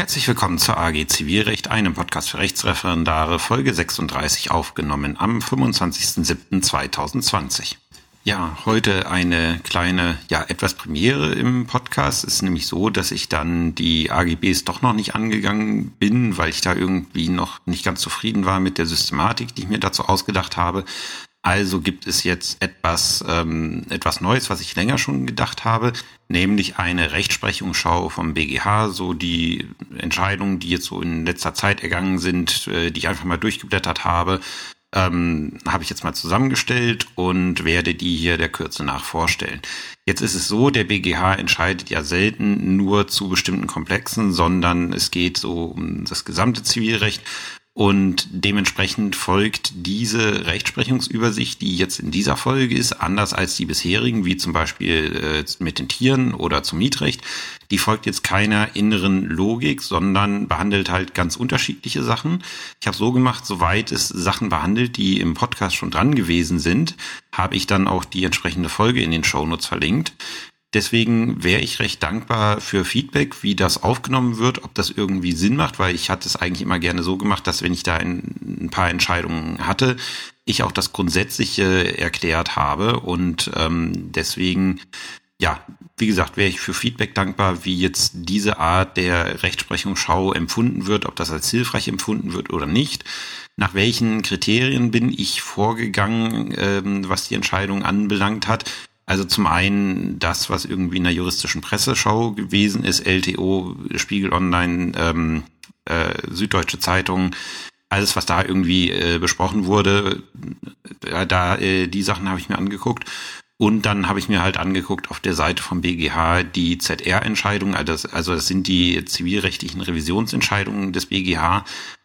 Herzlich willkommen zur AG Zivilrecht, einem Podcast für Rechtsreferendare, Folge 36 aufgenommen am 25.07.2020. Ja, heute eine kleine, ja, etwas Premiere im Podcast. Es ist nämlich so, dass ich dann die AGBs doch noch nicht angegangen bin, weil ich da irgendwie noch nicht ganz zufrieden war mit der Systematik, die ich mir dazu ausgedacht habe. Also gibt es jetzt etwas, ähm, etwas Neues, was ich länger schon gedacht habe, nämlich eine Rechtsprechungsschau vom BGH, so die Entscheidungen, die jetzt so in letzter Zeit ergangen sind, äh, die ich einfach mal durchgeblättert habe, ähm, habe ich jetzt mal zusammengestellt und werde die hier der Kürze nach vorstellen. Jetzt ist es so, der BGH entscheidet ja selten nur zu bestimmten Komplexen, sondern es geht so um das gesamte Zivilrecht und dementsprechend folgt diese Rechtsprechungsübersicht, die jetzt in dieser Folge ist, anders als die bisherigen, wie zum Beispiel äh, mit den Tieren oder zum Mietrecht. Die folgt jetzt keiner inneren Logik, sondern behandelt halt ganz unterschiedliche Sachen. Ich habe so gemacht, soweit es Sachen behandelt, die im Podcast schon dran gewesen sind, habe ich dann auch die entsprechende Folge in den Shownotes verlinkt. Deswegen wäre ich recht dankbar für Feedback, wie das aufgenommen wird, ob das irgendwie Sinn macht, weil ich hatte es eigentlich immer gerne so gemacht, dass wenn ich da ein, ein paar Entscheidungen hatte, ich auch das Grundsätzliche erklärt habe. Und ähm, deswegen, ja, wie gesagt, wäre ich für Feedback dankbar, wie jetzt diese Art der Rechtsprechungsschau empfunden wird, ob das als hilfreich empfunden wird oder nicht. Nach welchen Kriterien bin ich vorgegangen, ähm, was die Entscheidung anbelangt hat? Also zum einen das, was irgendwie in der juristischen Presseschau gewesen ist, LTO, Spiegel Online, ähm, äh, Süddeutsche Zeitung, alles, was da irgendwie äh, besprochen wurde, äh, da äh, die Sachen habe ich mir angeguckt. Und dann habe ich mir halt angeguckt auf der Seite vom BGH die ZR-Entscheidungen, also also das sind die zivilrechtlichen Revisionsentscheidungen des BGH,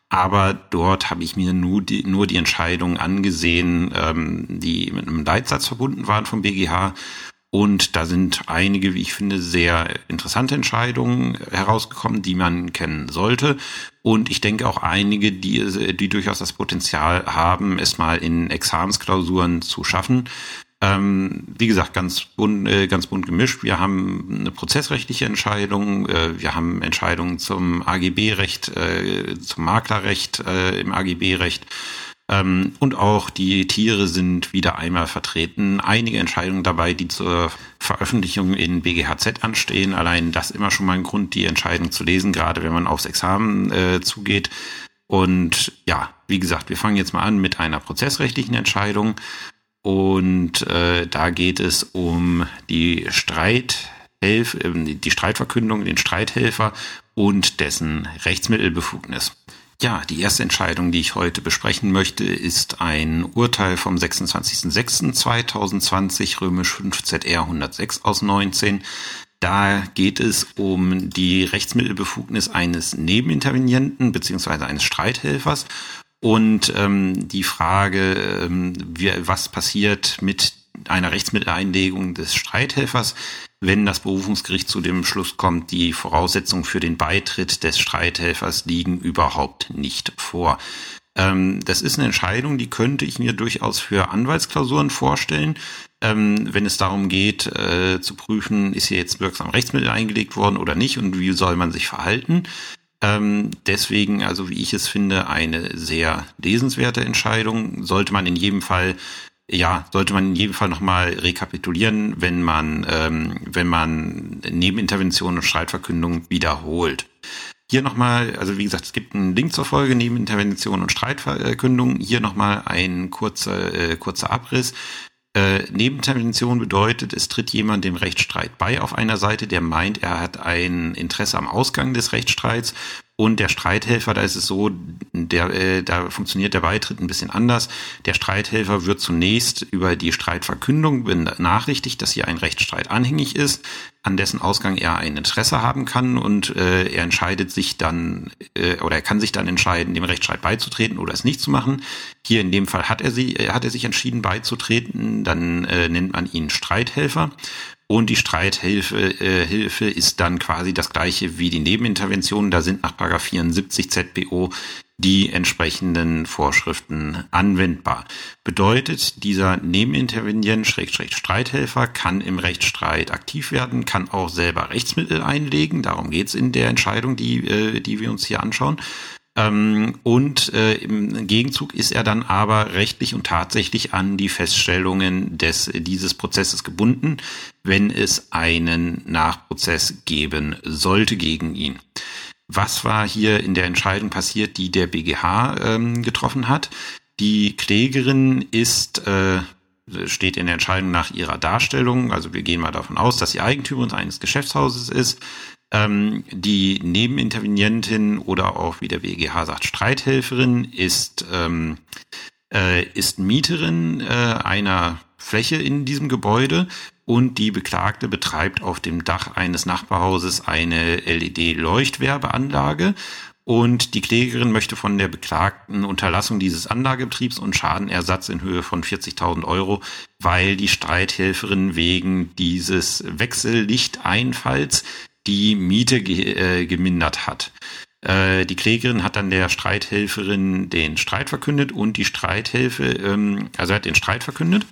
aber dort habe ich mir nur die, nur die Entscheidungen angesehen, ähm, die mit einem Leitsatz verbunden waren vom BGH. Und da sind einige, wie ich finde, sehr interessante Entscheidungen herausgekommen, die man kennen sollte. Und ich denke auch einige, die, die durchaus das Potenzial haben, es mal in Examensklausuren zu schaffen. Ähm, wie gesagt, ganz bunt, äh, ganz bunt gemischt. Wir haben eine prozessrechtliche Entscheidung, äh, wir haben Entscheidungen zum AGB-Recht, äh, zum Maklerrecht äh, im AGB-Recht. Ähm, und auch die Tiere sind wieder einmal vertreten. Einige Entscheidungen dabei, die zur Veröffentlichung in BGHZ anstehen. Allein das immer schon mal ein Grund, die Entscheidung zu lesen, gerade wenn man aufs Examen äh, zugeht. Und ja, wie gesagt, wir fangen jetzt mal an mit einer prozessrechtlichen Entscheidung. Und äh, da geht es um die Streithelf äh, die Streitverkündung, den Streithelfer und dessen Rechtsmittelbefugnis. Ja, die erste Entscheidung, die ich heute besprechen möchte, ist ein Urteil vom 26.06.2020, römisch 5 ZR 106 aus 19. Da geht es um die Rechtsmittelbefugnis eines Nebenintervenienten beziehungsweise eines Streithelfers und ähm, die Frage, ähm, wie, was passiert mit einer Rechtsmitteleinlegung des Streithelfers, wenn das Berufungsgericht zu dem Schluss kommt, die Voraussetzungen für den Beitritt des Streithelfers liegen überhaupt nicht vor. Ähm, das ist eine Entscheidung, die könnte ich mir durchaus für Anwaltsklausuren vorstellen, ähm, wenn es darum geht, äh, zu prüfen, ist hier jetzt wirksam Rechtsmittel eingelegt worden oder nicht und wie soll man sich verhalten. Ähm, deswegen, also wie ich es finde, eine sehr lesenswerte Entscheidung. Sollte man in jedem Fall, ja, sollte man in jedem Fall nochmal rekapitulieren, wenn man, ähm, wenn man Nebenintervention und Streitverkündung wiederholt. Hier nochmal, also wie gesagt, es gibt einen Link zur Folge Nebenintervention und Streitverkündung. Hier nochmal ein kurzer, äh, kurzer Abriss. Äh, Nebenintervention bedeutet, es tritt jemand dem Rechtsstreit bei auf einer Seite, der meint, er hat ein Interesse am Ausgang des Rechtsstreits und der Streithelfer, da ist es so, der, äh, da funktioniert der Beitritt ein bisschen anders. Der Streithelfer wird zunächst über die Streitverkündung benachrichtigt, dass hier ein Rechtsstreit anhängig ist, an dessen Ausgang er ein Interesse haben kann und äh, er entscheidet sich dann äh, oder er kann sich dann entscheiden, dem Rechtsstreit beizutreten oder es nicht zu machen. Hier in dem Fall hat er sie, äh, hat er sich entschieden beizutreten, dann äh, nennt man ihn Streithelfer Und die Streithilfe äh, Hilfe ist dann quasi das gleiche wie die Nebenintervention. Da sind nach 74 ZBO die entsprechenden Vorschriften anwendbar. Bedeutet, dieser Nebenintervenient, Schrägstrich Streithelfer, kann im Rechtsstreit aktiv werden, kann auch selber Rechtsmittel einlegen. Darum geht's in der Entscheidung, die, äh, die wir uns hier anschauen. Ähm, und äh, im Gegenzug ist er dann aber rechtlich und tatsächlich an die Feststellungen des, dieses Prozesses gebunden, wenn es einen Nachprozess geben sollte gegen ihn. Was war hier in der Entscheidung passiert, die der BGH ähm, getroffen hat? Die Klägerin ist äh, steht in der Entscheidung nach ihrer Darstellung, also wir gehen mal davon aus, dass sie Eigentümerin eines Geschäftshauses ist, ähm, die Nebenintervenientin oder auch, wie der BGH sagt, Streithelferin ist, ähm, äh, ist Mieterin äh, einer Fläche in diesem Gebäude und die Beklagte betreibt auf dem Dach eines Nachbarhauses eine LED-Leuchtwerbeanlage und die Klägerin möchte von der Beklagten Unterlassung dieses Anlagebetriebs und Schadenersatz in Höhe von 40.000 Euro, weil die Streithelferin wegen dieses Wechsellichteinfalls die Miete ge äh, gemindert hat. Äh, die Klägerin hat dann der Streithelferin den Streit verkündet und die Streithilfe, ähm, also hat den Streit verkündet.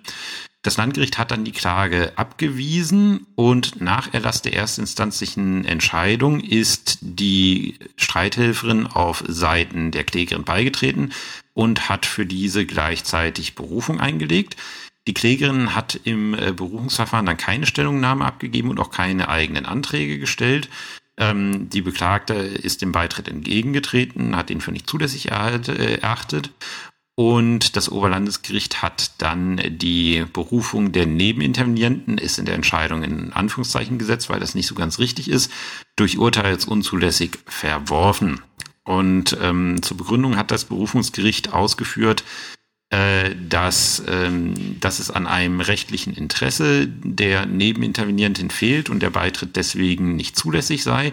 Das Landgericht hat dann die Klage abgewiesen und nach Erlass der erstinstanzlichen Entscheidung ist die Streithilferin auf Seiten der Klägerin beigetreten und hat für diese gleichzeitig Berufung eingelegt. Die Klägerin hat im äh, Berufungsverfahren dann keine Stellungnahme abgegeben und auch keine eigenen Anträge gestellt. Ähm, die Beklagte ist dem Beitritt entgegengetreten, hat ihn für nicht zulässig äh, erachtet und das Oberlandesgericht hat dann die Berufung der Nebenintervenienten, ist in der Entscheidung in Anführungszeichen gesetzt, weil das nicht so ganz richtig ist, durch urteilsunzulässig verworfen. Und ähm, zur Begründung hat das Berufungsgericht ausgeführt, dass, ähm, dass es an einem rechtlichen Interesse der Nebenintervenientin fehlt und der Beitritt deswegen nicht zulässig sei.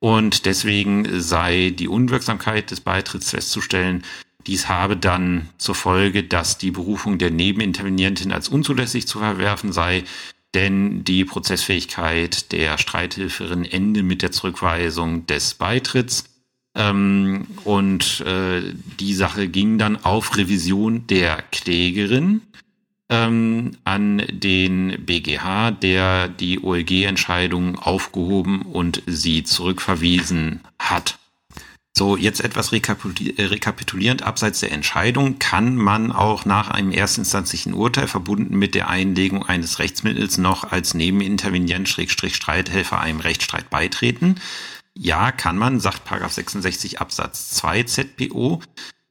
Und deswegen sei die Unwirksamkeit des Beitritts festzustellen, dies habe dann zur Folge, dass die Berufung der Nebenintervenientin als unzulässig zu verwerfen sei, denn die Prozessfähigkeit der Streithilferin ende mit der Zurückweisung des Beitritts. Ähm, und äh, die Sache ging dann auf Revision der Klägerin ähm, an den BGH, der die OLG-Entscheidung aufgehoben und sie zurückverwiesen hat. So, jetzt etwas äh, rekapitulierend abseits der Entscheidung kann man auch nach einem erstinstanzlichen Urteil verbunden mit der Einlegung eines Rechtsmittels noch als Nebenintervenient Schrägstrich Streithelfer einem Rechtsstreit beitreten. Ja, kann man, sagt 66 Absatz 2 ZPO.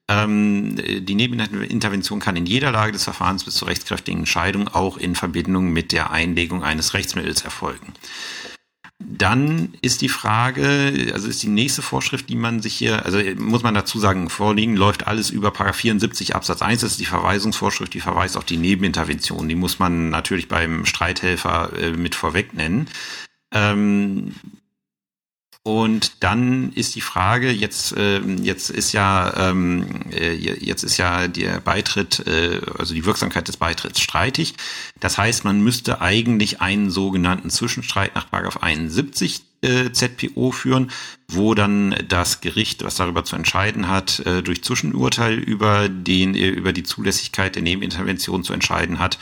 Ähm, die Nebenintervention kann in jeder Lage des Verfahrens bis zur rechtskräftigen Entscheidung auch in Verbindung mit der Einlegung eines Rechtsmittels erfolgen. Dann ist die Frage, also ist die nächste Vorschrift, die man sich hier, also muss man dazu sagen, vorliegen läuft alles über Paragraph 74 Absatz 1, das ist die Verweisungsvorschrift, die verweist auf die Nebenintervention. Die muss man natürlich beim Streithelfer äh, mit vorweg nennen. Ähm, und dann ist die Frage, jetzt, äh, jetzt ist ja, ähm, äh, jetzt ist ja der Beitritt, äh, also die Wirksamkeit des Beitritts streitig. Das heißt, man müsste eigentlich einen sogenannten Zwischenstreit nach 71 äh, ZPO führen, wo dann das Gericht, was darüber zu entscheiden hat, äh, durch Zwischenurteil über den, äh, über die Zulässigkeit der Nebenintervention zu entscheiden hat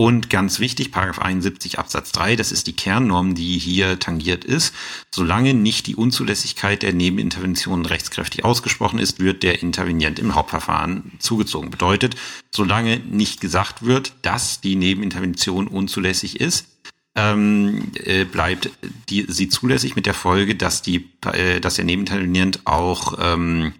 und ganz wichtig, Paragraph 71 Absatz 3, das ist die Kernnorm, die hier tangiert ist. Solange nicht die Unzulässigkeit der Nebenintervention rechtskräftig ausgesprochen ist, wird der Intervenient im Hauptverfahren zugezogen. Bedeutet, solange nicht gesagt wird, dass die Nebenintervention unzulässig ist, ähm, äh, bleibt die, sie zulässig mit der Folge, dass die, äh, dass der Nebenintervenient auch ähm,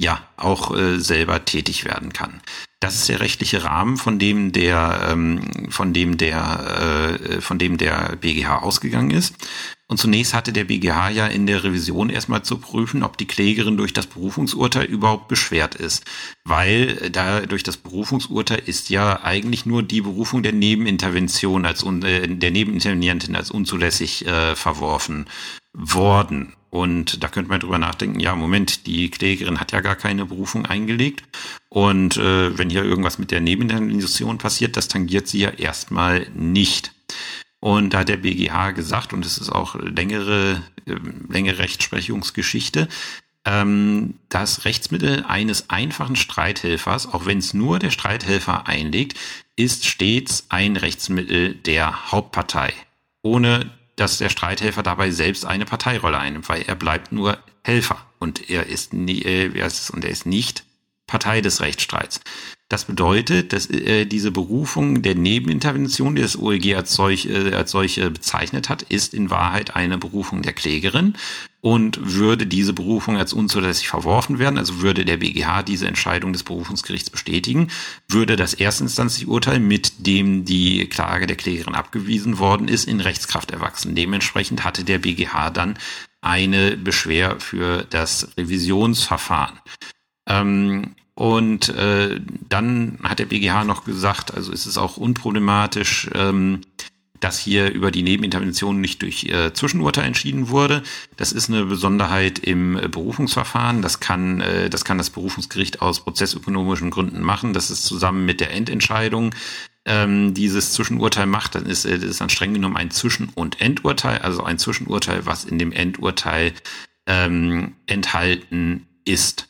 ja auch äh, selber tätig werden kann. Das ist der rechtliche Rahmen, von dem der, ähm, von dem der, äh, von dem der BGH ausgegangen ist. Und zunächst hatte der BGH ja in der Revision erstmal zu prüfen, ob die Klägerin durch das Berufungsurteil überhaupt beschwert ist. Weil da durch das Berufungsurteil ist ja eigentlich nur die Berufung der Nebenintervention als äh, der Nebenintervenientin als unzulässig äh, verworfen worden. Und da könnte man drüber nachdenken, ja, Moment, die Klägerin hat ja gar keine Berufung eingelegt. Und äh, wenn hier irgendwas mit der Nebenintervention passiert, das tangiert sie ja erstmal nicht. Und da hat der BGH gesagt, und es ist auch längere, äh, längere Rechtsprechungsgeschichte, ähm, das Rechtsmittel eines einfachen Streithelfers, auch wenn es nur der Streithelfer einlegt, ist stets ein Rechtsmittel der Hauptpartei, ohne dass der Streithelfer dabei selbst eine Parteirolle einnimmt, weil er bleibt nur Helfer und er ist, nie, äh, und er ist nicht Partei des Rechtsstreits. Das bedeutet, dass äh, diese Berufung der Nebenintervention, die das OEG als, solch, äh, als solche bezeichnet hat, ist in Wahrheit eine Berufung der Klägerin und würde diese Berufung als unzulässig verworfen werden, also würde der BGH diese Entscheidung des Berufungsgerichts bestätigen, würde das erstinstanzliche Urteil, mit dem die Klage der Klägerin abgewiesen worden ist, in Rechtskraft erwachsen. Dementsprechend hatte der BGH dann eine Beschwer für das Revisionsverfahren. Ähm, und äh, dann hat der BGH noch gesagt, also ist es auch unproblematisch, ähm, dass hier über die Nebenintervention nicht durch äh, Zwischenurteil entschieden wurde. Das ist eine Besonderheit im äh, Berufungsverfahren. Das kann, äh, das kann das Berufungsgericht aus prozessökonomischen Gründen machen. Das ist zusammen mit der Endentscheidung ähm, dieses Zwischenurteil macht, dann ist, äh, das ist dann streng genommen ein Zwischen- und Endurteil, also ein Zwischenurteil, was in dem Endurteil ähm, enthalten ist.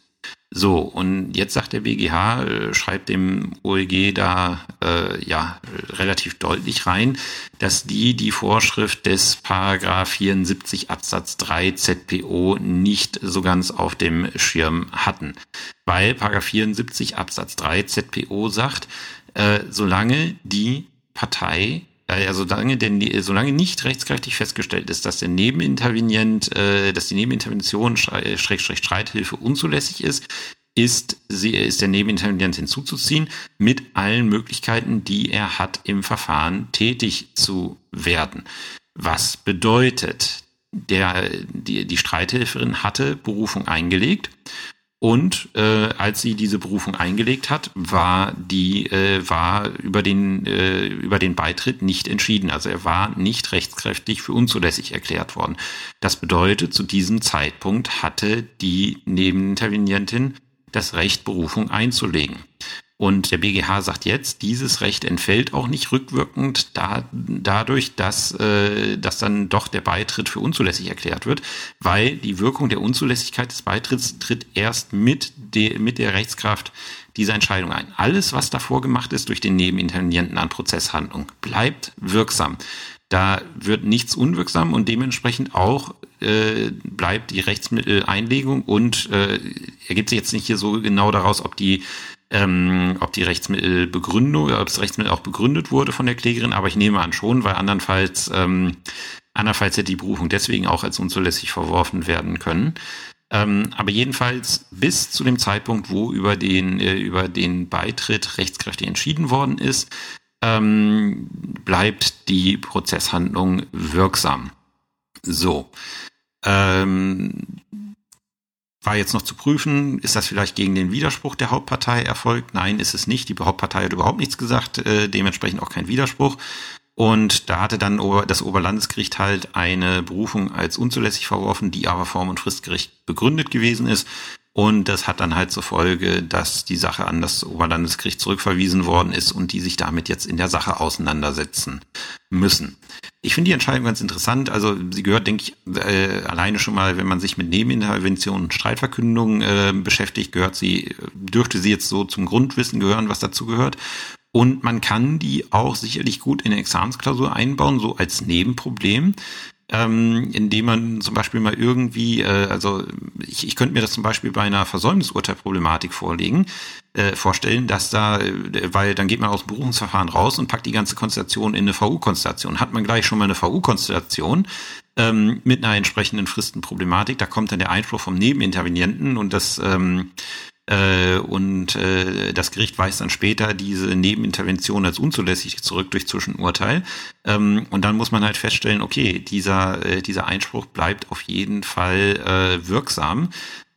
So, und jetzt sagt der BGH, äh, schreibt dem OEG da äh, ja relativ deutlich rein, dass die die Vorschrift des Paragraph 74 Absatz 3 ZPO nicht so ganz auf dem Schirm hatten. Weil Paragraph 74 Absatz 3 ZPO sagt, äh, solange die Partei also solange, denn, solange nicht rechtskräftig festgestellt ist, dass der Nebenintervenient, äh, dass die Nebenintervention Schrägstrich Streithilfe unzulässig ist, ist, sie, ist der Nebenintervenient hinzuzuziehen mit allen Möglichkeiten, die er hat, im Verfahren tätig zu werden. Was bedeutet, der, die, die Streithilferin hatte Berufung eingelegt und äh, als sie diese Berufung eingelegt hat, war die äh, war über den äh, über den Beitritt nicht entschieden. Also er war nicht rechtskräftig für unzulässig erklärt worden. Das bedeutet, zu diesem Zeitpunkt hatte die Nebenintervenientin das Recht, Berufung einzulegen. Und der BGH sagt jetzt, dieses Recht entfällt auch nicht rückwirkend da, dadurch, dass, äh, dass dann doch der Beitritt für unzulässig erklärt wird, weil die Wirkung der Unzulässigkeit des Beitritts tritt erst mit, de, mit der Rechtskraft dieser Entscheidung ein. Alles, was davor gemacht ist durch den Nebenintervenienten an Prozesshandlung, bleibt wirksam. Da wird nichts unwirksam und dementsprechend auch äh, bleibt die Rechtsmitteleinlegung und äh, ergibt sich jetzt nicht hier so genau daraus, ob die ähm, ob die Rechtsmittelbegründung, ob das Rechtsmittel auch begründet wurde von der Klägerin, aber ich nehme an schon, weil andernfalls, ähm, andernfalls hätte die Berufung deswegen auch als unzulässig verworfen werden können. Ähm, aber jedenfalls bis zu dem Zeitpunkt, wo über den, äh, über den Beitritt rechtskräftig entschieden worden ist, ähm, bleibt die Prozesshandlung wirksam. So. Ähm, war jetzt noch zu prüfen, ist das vielleicht gegen den Widerspruch der Hauptpartei erfolgt? Nein, ist es nicht. Die Hauptpartei hat überhaupt nichts gesagt, äh, dementsprechend auch kein Widerspruch. Und da hatte dann das Oberlandesgericht halt eine Berufung als unzulässig verworfen, die aber Form- und Fristgericht begründet gewesen ist. Und das hat dann halt zur Folge, dass die Sache an das Oberlandesgericht zurückverwiesen worden ist und die sich damit jetzt in der Sache auseinandersetzen müssen. Ich finde die Entscheidung ganz interessant. Also sie gehört, denke ich, äh, alleine schon mal, wenn man sich mit Nebenintervention und Streitverkündung äh, beschäftigt, gehört sie, dürfte sie jetzt so zum Grundwissen gehören, was dazu gehört. Und man kann die auch sicherlich gut in eine Examensklausur einbauen, so als Nebenproblem ähm, indem man zum Beispiel mal irgendwie, äh, also ich, ich könnte mir das zum Beispiel bei einer Versäumnisurteilproblematik vorlegen, äh, vorstellen, dass da, äh, weil dann geht man aus dem Berufungsverfahren raus und packt die ganze Konstellation in eine VU-Konstellation. Hat man gleich schon mal eine VU-Konstellation ähm, mit einer entsprechenden Fristenproblematik, da kommt dann der Einspruch vom Nebenintervenienten und das ähm, äh, und äh, das Gericht weist dann später diese Nebenintervention als unzulässig zurück durch Zwischenurteil. Ähm, und dann muss man halt feststellen, okay, dieser, äh, dieser Einspruch bleibt auf jeden Fall äh, wirksam.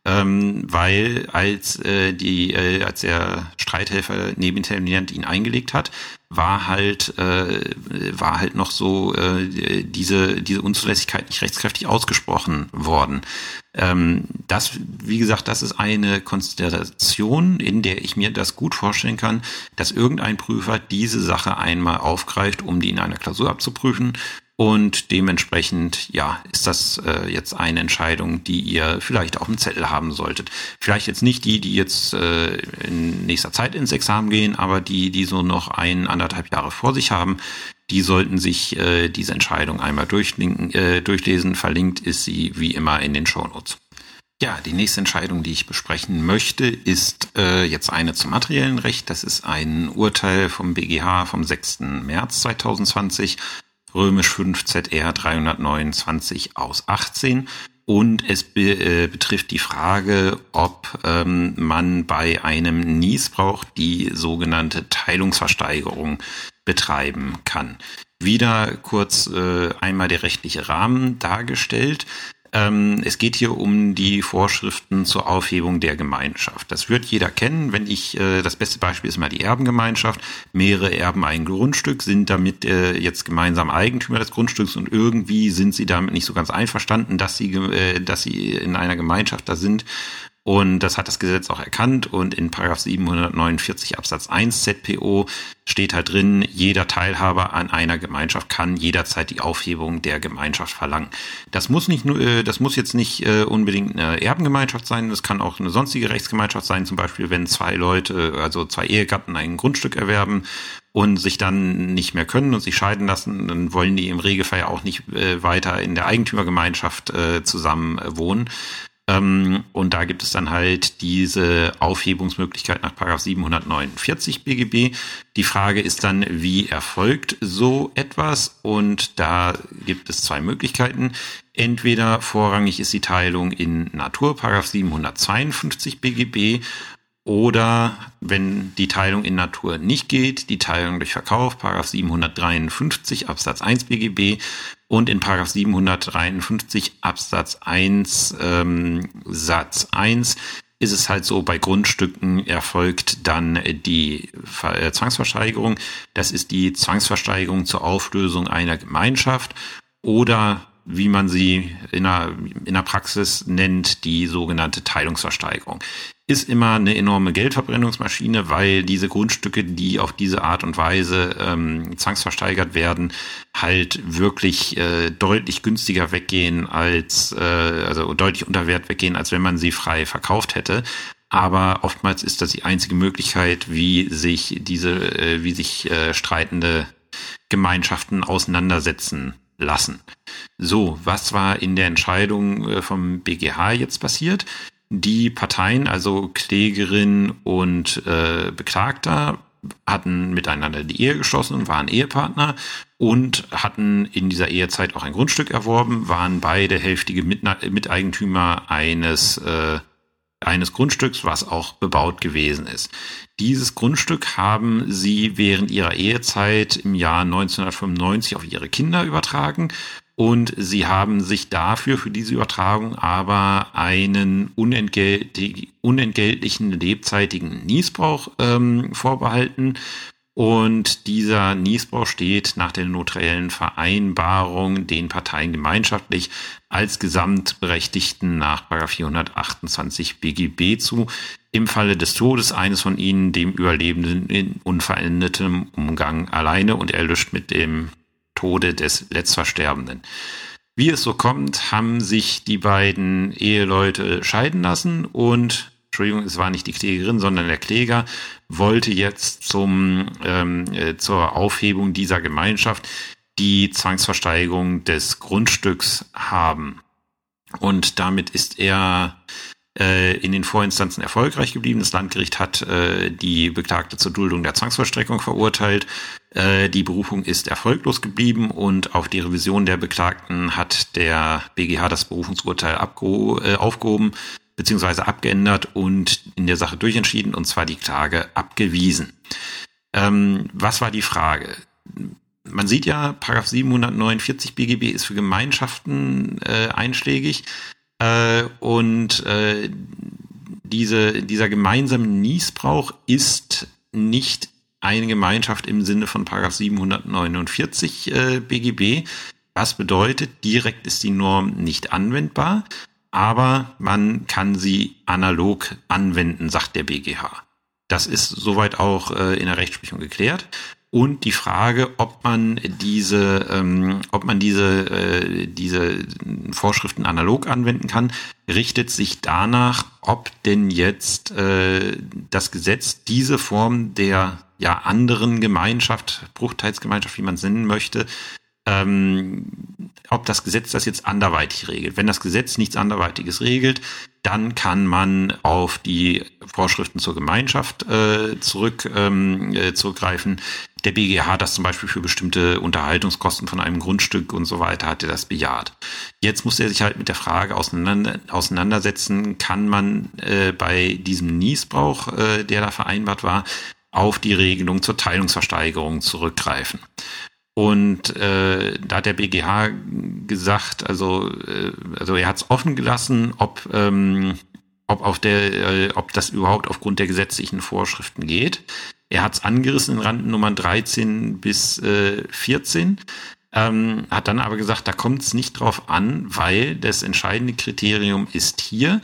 Ähm, weil als äh, die äh, als der Streithelfer Nebenintervenient ihn eingelegt hat, war halt äh, war halt noch so äh, diese diese Unzulässigkeit nicht rechtskräftig ausgesprochen worden. Ähm, das, wie gesagt, das ist eine Konstellation, in der ich mir das gut vorstellen kann, dass irgendein Prüfer diese Sache einmal aufgreift, um die in einer Klausur abzuprüfen und dementsprechend, ja, ist das äh, jetzt eine Entscheidung, die ihr vielleicht auf dem Zettel haben solltet. Vielleicht jetzt nicht die, die jetzt äh, in nächster Zeit ins Examen gehen, aber die, die so noch ein, anderthalb Jahre vor sich haben, die sollten sich äh, diese Entscheidung einmal durchlinken, äh, durchlesen. Verlinkt ist sie wie immer in den Shownotes. Ja, die nächste Entscheidung, die ich besprechen möchte, ist äh, jetzt eine zum materiellen Recht. Das ist ein Urteil vom BGH vom 6. März 2020 römisch 5 ZR 329 aus 18 und es be äh, betrifft die Frage, ob ähm, man bei einem Niesbrauch die sogenannte Teilungsversteigerung betreiben kann. Wieder kurz äh, einmal der rechtliche Rahmen dargestellt. Ähm, es geht hier um die Vorschriften zur Aufhebung der Gemeinschaft. Das wird jeder kennen, wenn ich, äh, das beste Beispiel ist mal die Erbengemeinschaft. Mehrere Erben ein Grundstück sind damit äh, jetzt gemeinsam Eigentümer des Grundstücks und irgendwie sind sie damit nicht so ganz einverstanden, dass sie, äh, dass sie in einer Gemeinschaft da sind und das hat das Gesetz auch erkannt und in Paragraph 749 Absatz 1 ZPO steht halt drin, jeder Teilhaber an einer Gemeinschaft kann jederzeit die Aufhebung der Gemeinschaft verlangen. Das muss nicht nur, äh, das muss jetzt nicht äh, unbedingt eine Erbengemeinschaft sein, das kann auch eine sonstige Rechtsgemeinschaft sein, zum Beispiel wenn zwei Leute, also zwei Ehegatten ein Grundstück erwerben und sich dann nicht mehr können und sich scheiden lassen, dann wollen die im Regelfall ja auch nicht äh, weiter in der Eigentümergemeinschaft zusammen wohnen. Ähm, und da gibt es dann halt diese Aufhebungsmöglichkeit nach 749 BGB. Die Frage ist dann, wie erfolgt so etwas? Und da gibt es zwei Möglichkeiten. Entweder vorrangig ist die Teilung in Natur, 752 BGB, oder wenn die Teilung in Natur nicht geht, die Teilung durch Verkauf, 753 Absatz 1 BGB und in 753 Absatz 1 ähm, Satz 1 ist es halt so, bei Grundstücken erfolgt dann die äh, Zwangsversteigerung. Das ist die Zwangsversteigerung zur Auflösung einer Gemeinschaft oder wie man sie in der, in der Praxis nennt, die sogenannte Teilungsversteigerung ist immer eine enorme Geldverbrennungsmaschine, weil diese Grundstücke, die auf diese Art und Weise ähm, zwangsversteigert werden, halt wirklich äh, deutlich günstiger weggehen als, äh, also deutlich unter Wert weggehen, als wenn man sie frei verkauft hätte. Aber oftmals ist das die einzige Möglichkeit, wie sich diese, äh, wie sich äh, streitende Gemeinschaften auseinandersetzen lassen. So, was war in der Entscheidung äh, vom BGH jetzt passiert? Die Parteien, also Klägerin und äh, Beklagter, hatten miteinander die Ehe geschlossen und waren Ehepartner und hatten in dieser Ehezeit auch ein Grundstück erworben, waren beide hälftige Miteigentümer eines, äh, eines Grundstücks, was auch bebaut gewesen ist. Dieses Grundstück haben sie während ihrer Ehezeit im Jahr 1995 auf ihre Kinder übertragen und sie haben sich dafür, für diese Übertragung, aber einen unentgeltlich, unentgeltlichen lebzeitigen Niesbrauch ähm, vorbehalten. Und dieser Niesbrauch steht nach der notariellen Vereinbarung den Parteien gemeinschaftlich als Gesamtberechtigten nach 428 BGB zu. Im Falle des Todes eines von ihnen, dem Überlebenden in unverändertem Umgang alleine und erlöscht mit dem Tode des Letztversterbenden. Wie es so kommt, haben sich die beiden Eheleute scheiden lassen und, Entschuldigung, es war nicht die Klägerin, sondern der Kläger, wollte jetzt zum, ähm, äh, zur Aufhebung dieser Gemeinschaft die Zwangsversteigerung des Grundstücks haben. Und damit ist er in den Vorinstanzen erfolgreich geblieben. Das Landgericht hat äh, die Beklagte zur Duldung der Zwangsvollstreckung verurteilt. Äh, die Berufung ist erfolglos geblieben und auf die Revision der Beklagten hat der BGH das Berufungsurteil äh, aufgehoben bzw. abgeändert und in der Sache durchentschieden und zwar die Klage abgewiesen. Ähm, was war die Frage? Man sieht ja, Paragraph 749 BGB ist für Gemeinschaften äh, einschlägig. Äh, und äh, diese, dieser gemeinsame Niesbrauch ist nicht eine Gemeinschaft im Sinne von Paragraph 749 äh, BGB. Was bedeutet, direkt ist die Norm nicht anwendbar, aber man kann sie analog anwenden, sagt der BGH. Das ist soweit auch äh, in der Rechtsprechung geklärt und die Frage, ob man diese, ähm, ob man diese, äh, diese Vorschriften analog anwenden kann, richtet sich danach, ob denn jetzt äh, das Gesetz diese Form der ja anderen Gemeinschaft, Bruchteilsgemeinschaft, wie man es nennen möchte, ähm, ob das Gesetz das jetzt anderweitig regelt. Wenn das Gesetz nichts anderweitiges regelt, dann kann man auf die Vorschriften zur Gemeinschaft äh, zurück, ähm, äh, zurückgreifen. Der BGH hat das zum Beispiel für bestimmte Unterhaltungskosten von einem Grundstück und so weiter, hat er das bejaht. Jetzt muss er sich halt mit der Frage auseinander, auseinandersetzen, kann man äh, bei diesem Niesbrauch, äh, der da vereinbart war, auf die Regelung zur Teilungsversteigerung zurückgreifen. Und äh, da hat der BGH gesagt, also, äh, also er hat es offen gelassen, ob, ähm, ob, auf der, äh, ob das überhaupt aufgrund der gesetzlichen Vorschriften geht. Er hat es angerissen in Randnummern 13 bis äh, 14, ähm, hat dann aber gesagt, da kommt es nicht drauf an, weil das entscheidende Kriterium ist hier,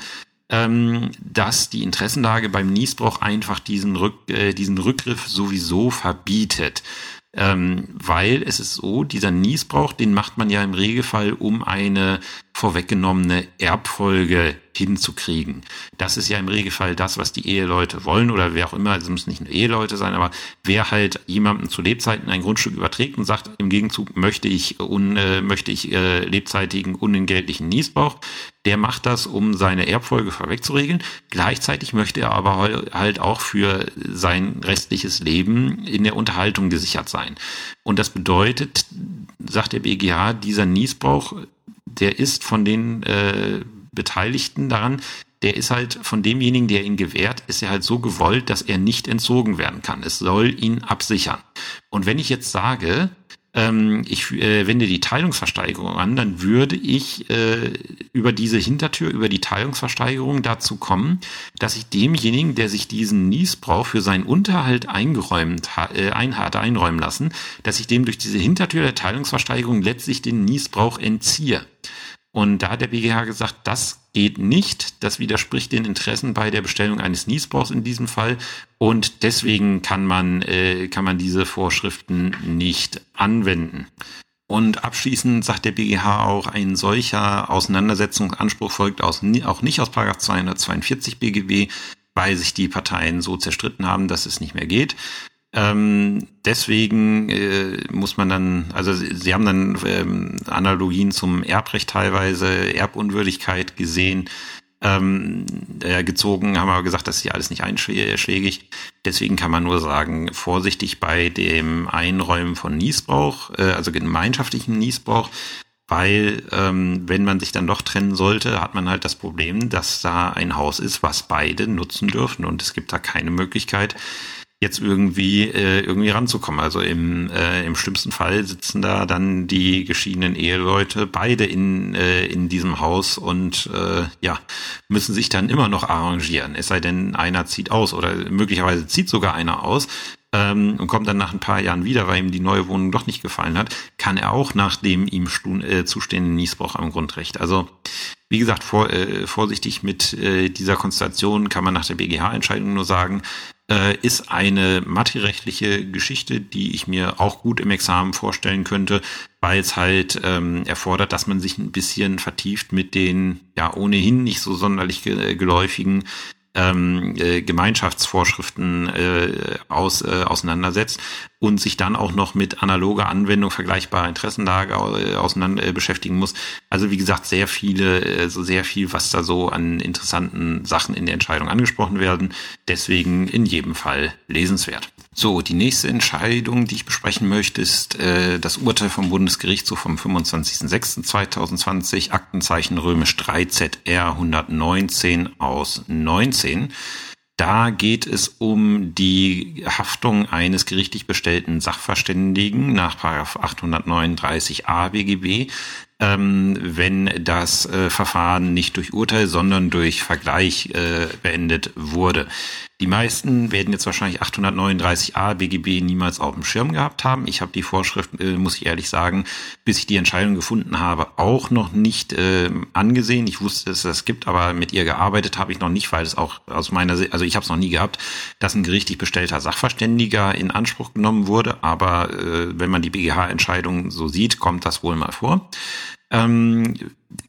ähm, dass die Interessenlage beim Niesbrauch einfach diesen, Rück, äh, diesen Rückgriff sowieso verbietet. Ähm, weil es ist so, dieser Niesbrauch, den macht man ja im Regelfall, um eine vorweggenommene Erbfolge hinzukriegen. Das ist ja im Regelfall das, was die Eheleute wollen oder wer auch immer, also es müssen nicht nur Eheleute sein, aber wer halt jemandem zu Lebzeiten ein Grundstück überträgt und sagt, im Gegenzug möchte ich, un, äh, möchte ich äh, lebzeitigen unentgeltlichen Niesbrauch, der macht das, um seine Erbfolge vorwegzuregeln. Gleichzeitig möchte er aber halt auch für sein restliches Leben in der Unterhaltung gesichert sein. Und das bedeutet, sagt der BGH, dieser Niesbrauch der ist von den äh, Beteiligten daran, der ist halt von demjenigen, der ihn gewährt, ist er halt so gewollt, dass er nicht entzogen werden kann. Es soll ihn absichern. Und wenn ich jetzt sage, ähm, ich äh, wende die Teilungsversteigerung an, dann würde ich äh, über diese Hintertür, über die Teilungsversteigerung dazu kommen, dass ich demjenigen, der sich diesen Niesbrauch für seinen Unterhalt eingeräumt äh, ein, hat einräumen lassen, dass ich dem durch diese Hintertür der Teilungsversteigerung letztlich den Niesbrauch entziehe. Und da hat der BGH gesagt, das geht nicht. Das widerspricht den Interessen bei der Bestellung eines Niesbrauchs in diesem Fall. Und deswegen kann man, äh, kann man diese Vorschriften nicht anwenden. Und abschließend sagt der BGH auch, ein solcher Auseinandersetzungsanspruch folgt aus, auch nicht aus 242 BGB, weil sich die Parteien so zerstritten haben, dass es nicht mehr geht. Ähm, deswegen äh, muss man dann, also sie haben dann ähm, Analogien zum Erbrecht teilweise, Erbunwürdigkeit gesehen, ähm, äh, gezogen, haben aber gesagt, das ist ja alles nicht einschlägig. Deswegen kann man nur sagen, vorsichtig bei dem Einräumen von Niesbrauch, äh, also gemeinschaftlichen Niesbrauch, weil ähm, wenn man sich dann doch trennen sollte, hat man halt das Problem, dass da ein Haus ist, was beide nutzen dürfen und es gibt da keine Möglichkeit, jetzt irgendwie äh, irgendwie ranzukommen. Also im, äh, im schlimmsten Fall sitzen da dann die geschiedenen Eheleute beide in, äh, in diesem Haus und äh, ja, müssen sich dann immer noch arrangieren. Es sei denn, einer zieht aus oder möglicherweise zieht sogar einer aus ähm, und kommt dann nach ein paar Jahren wieder, weil ihm die neue Wohnung doch nicht gefallen hat, kann er auch nach dem ihm äh, zustehenden Niesbrauch am Grundrecht. Also wie gesagt, vor, äh, vorsichtig mit äh, dieser Konstellation kann man nach der BGH-Entscheidung nur sagen, äh, ist eine materiechtliche Geschichte, die ich mir auch gut im Examen vorstellen könnte, weil es halt ähm, erfordert, dass man sich ein bisschen vertieft mit den ja ohnehin nicht so sonderlich geläufigen ähm, äh, Gemeinschaftsvorschriften äh, aus, äh, auseinandersetzt und sich dann auch noch mit analoger Anwendung vergleichbarer Interessenlage äh, auseinander äh, beschäftigen muss. Also wie gesagt, sehr viele, äh, so sehr viel, was da so an interessanten Sachen in der Entscheidung angesprochen werden. Deswegen in jedem Fall lesenswert. So, die nächste Entscheidung, die ich besprechen möchte, ist äh, das Urteil vom Bundesgerichtshof vom 25.06.2020, Aktenzeichen römisch 3 ZR 119 aus 19. Da geht es um die Haftung eines gerichtlich bestellten Sachverständigen nach 839a BGB, ähm, wenn das äh, Verfahren nicht durch Urteil, sondern durch Vergleich äh, beendet wurde. Die meisten werden jetzt wahrscheinlich 839a BGB niemals auf dem Schirm gehabt haben. Ich habe die Vorschrift, äh, muss ich ehrlich sagen, bis ich die Entscheidung gefunden habe, auch noch nicht äh, angesehen. Ich wusste, dass es das gibt, aber mit ihr gearbeitet habe ich noch nicht, weil es auch aus meiner Sicht, also ich habe es noch nie gehabt, dass ein gerichtlich bestellter Sachverständiger in Anspruch genommen wurde. Aber äh, wenn man die BGH-Entscheidung so sieht, kommt das wohl mal vor. Ähm,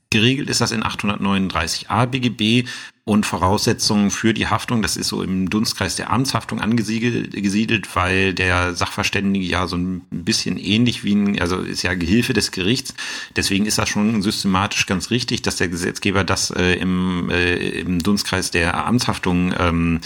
geregelt ist das in 839a BGB und Voraussetzungen für die Haftung, das ist so im Dunstkreis der Amtshaftung angesiedelt, weil der Sachverständige ja so ein bisschen ähnlich wie ein, also ist ja Gehilfe des Gerichts. Deswegen ist das schon systematisch ganz richtig, dass der Gesetzgeber das äh, im, äh, im Dunstkreis der Amtshaftung ähm,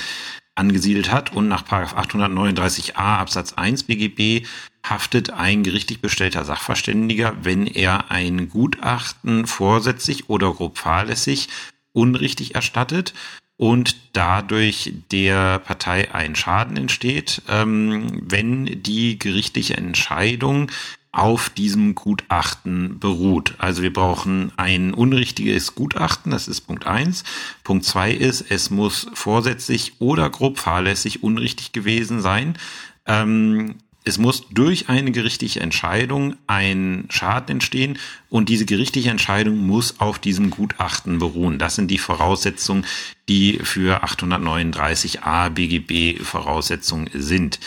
angesiedelt hat und nach 839a Absatz 1 BGB haftet ein gerichtlich bestellter Sachverständiger, wenn er ein Gutachten vorsätzlich oder grob fahrlässig unrichtig erstattet und dadurch der Partei ein Schaden entsteht, ähm, wenn die gerichtliche Entscheidung auf diesem Gutachten beruht. Also wir brauchen ein unrichtiges Gutachten, das ist Punkt eins. Punkt zwei ist, es muss vorsätzlich oder grob fahrlässig unrichtig gewesen sein. Ähm, es muss durch eine gerichtliche Entscheidung ein Schaden entstehen und diese gerichtliche Entscheidung muss auf diesem Gutachten beruhen. Das sind die Voraussetzungen, die für 839a BGB Voraussetzungen sind.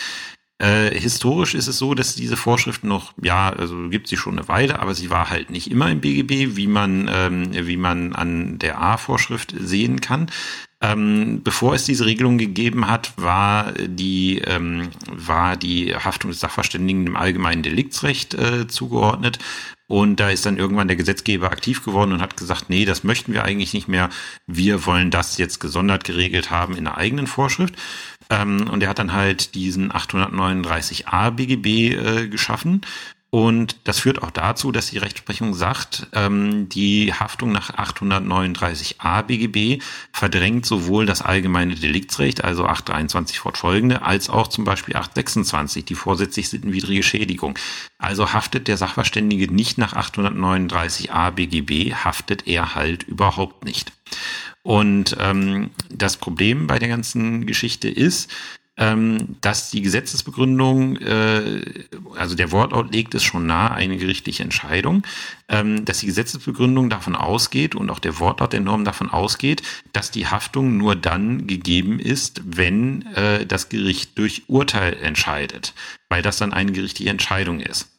Äh, historisch ist es so, dass diese Vorschrift noch, ja, also gibt sie schon eine Weile, aber sie war halt nicht immer im BGB, wie man, ähm, wie man an der A-Vorschrift sehen kann. Ähm, bevor es diese Regelung gegeben hat, war die, ähm, war die Haftung des Sachverständigen dem allgemeinen Deliktsrecht äh, zugeordnet. Und da ist dann irgendwann der Gesetzgeber aktiv geworden und hat gesagt, nee, das möchten wir eigentlich nicht mehr. Wir wollen das jetzt gesondert geregelt haben in einer eigenen Vorschrift. Ähm, und er hat dann halt diesen 839a BGB äh, geschaffen, und das führt auch dazu, dass die Rechtsprechung sagt, ähm, die Haftung nach 839a BGB verdrängt sowohl das allgemeine Deliktsrecht, also 823 fortfolgende, als auch zum Beispiel 826, die vorsätzlich sittenwidrige Schädigung. Also haftet der Sachverständige nicht nach 839a BGB, haftet er halt überhaupt nicht. Und ähm, das Problem bei der ganzen Geschichte ist, ähm, dass die Gesetzesbegründung, äh, also der Wortlaut legt es schon nahe, eine gerichtliche Entscheidung, ähm, dass die Gesetzesbegründung davon ausgeht und auch der Wortlaut der Norm davon ausgeht, dass die Haftung nur dann gegeben ist, wenn äh, das Gericht durch Urteil entscheidet, weil das dann eine gerichtliche Entscheidung ist.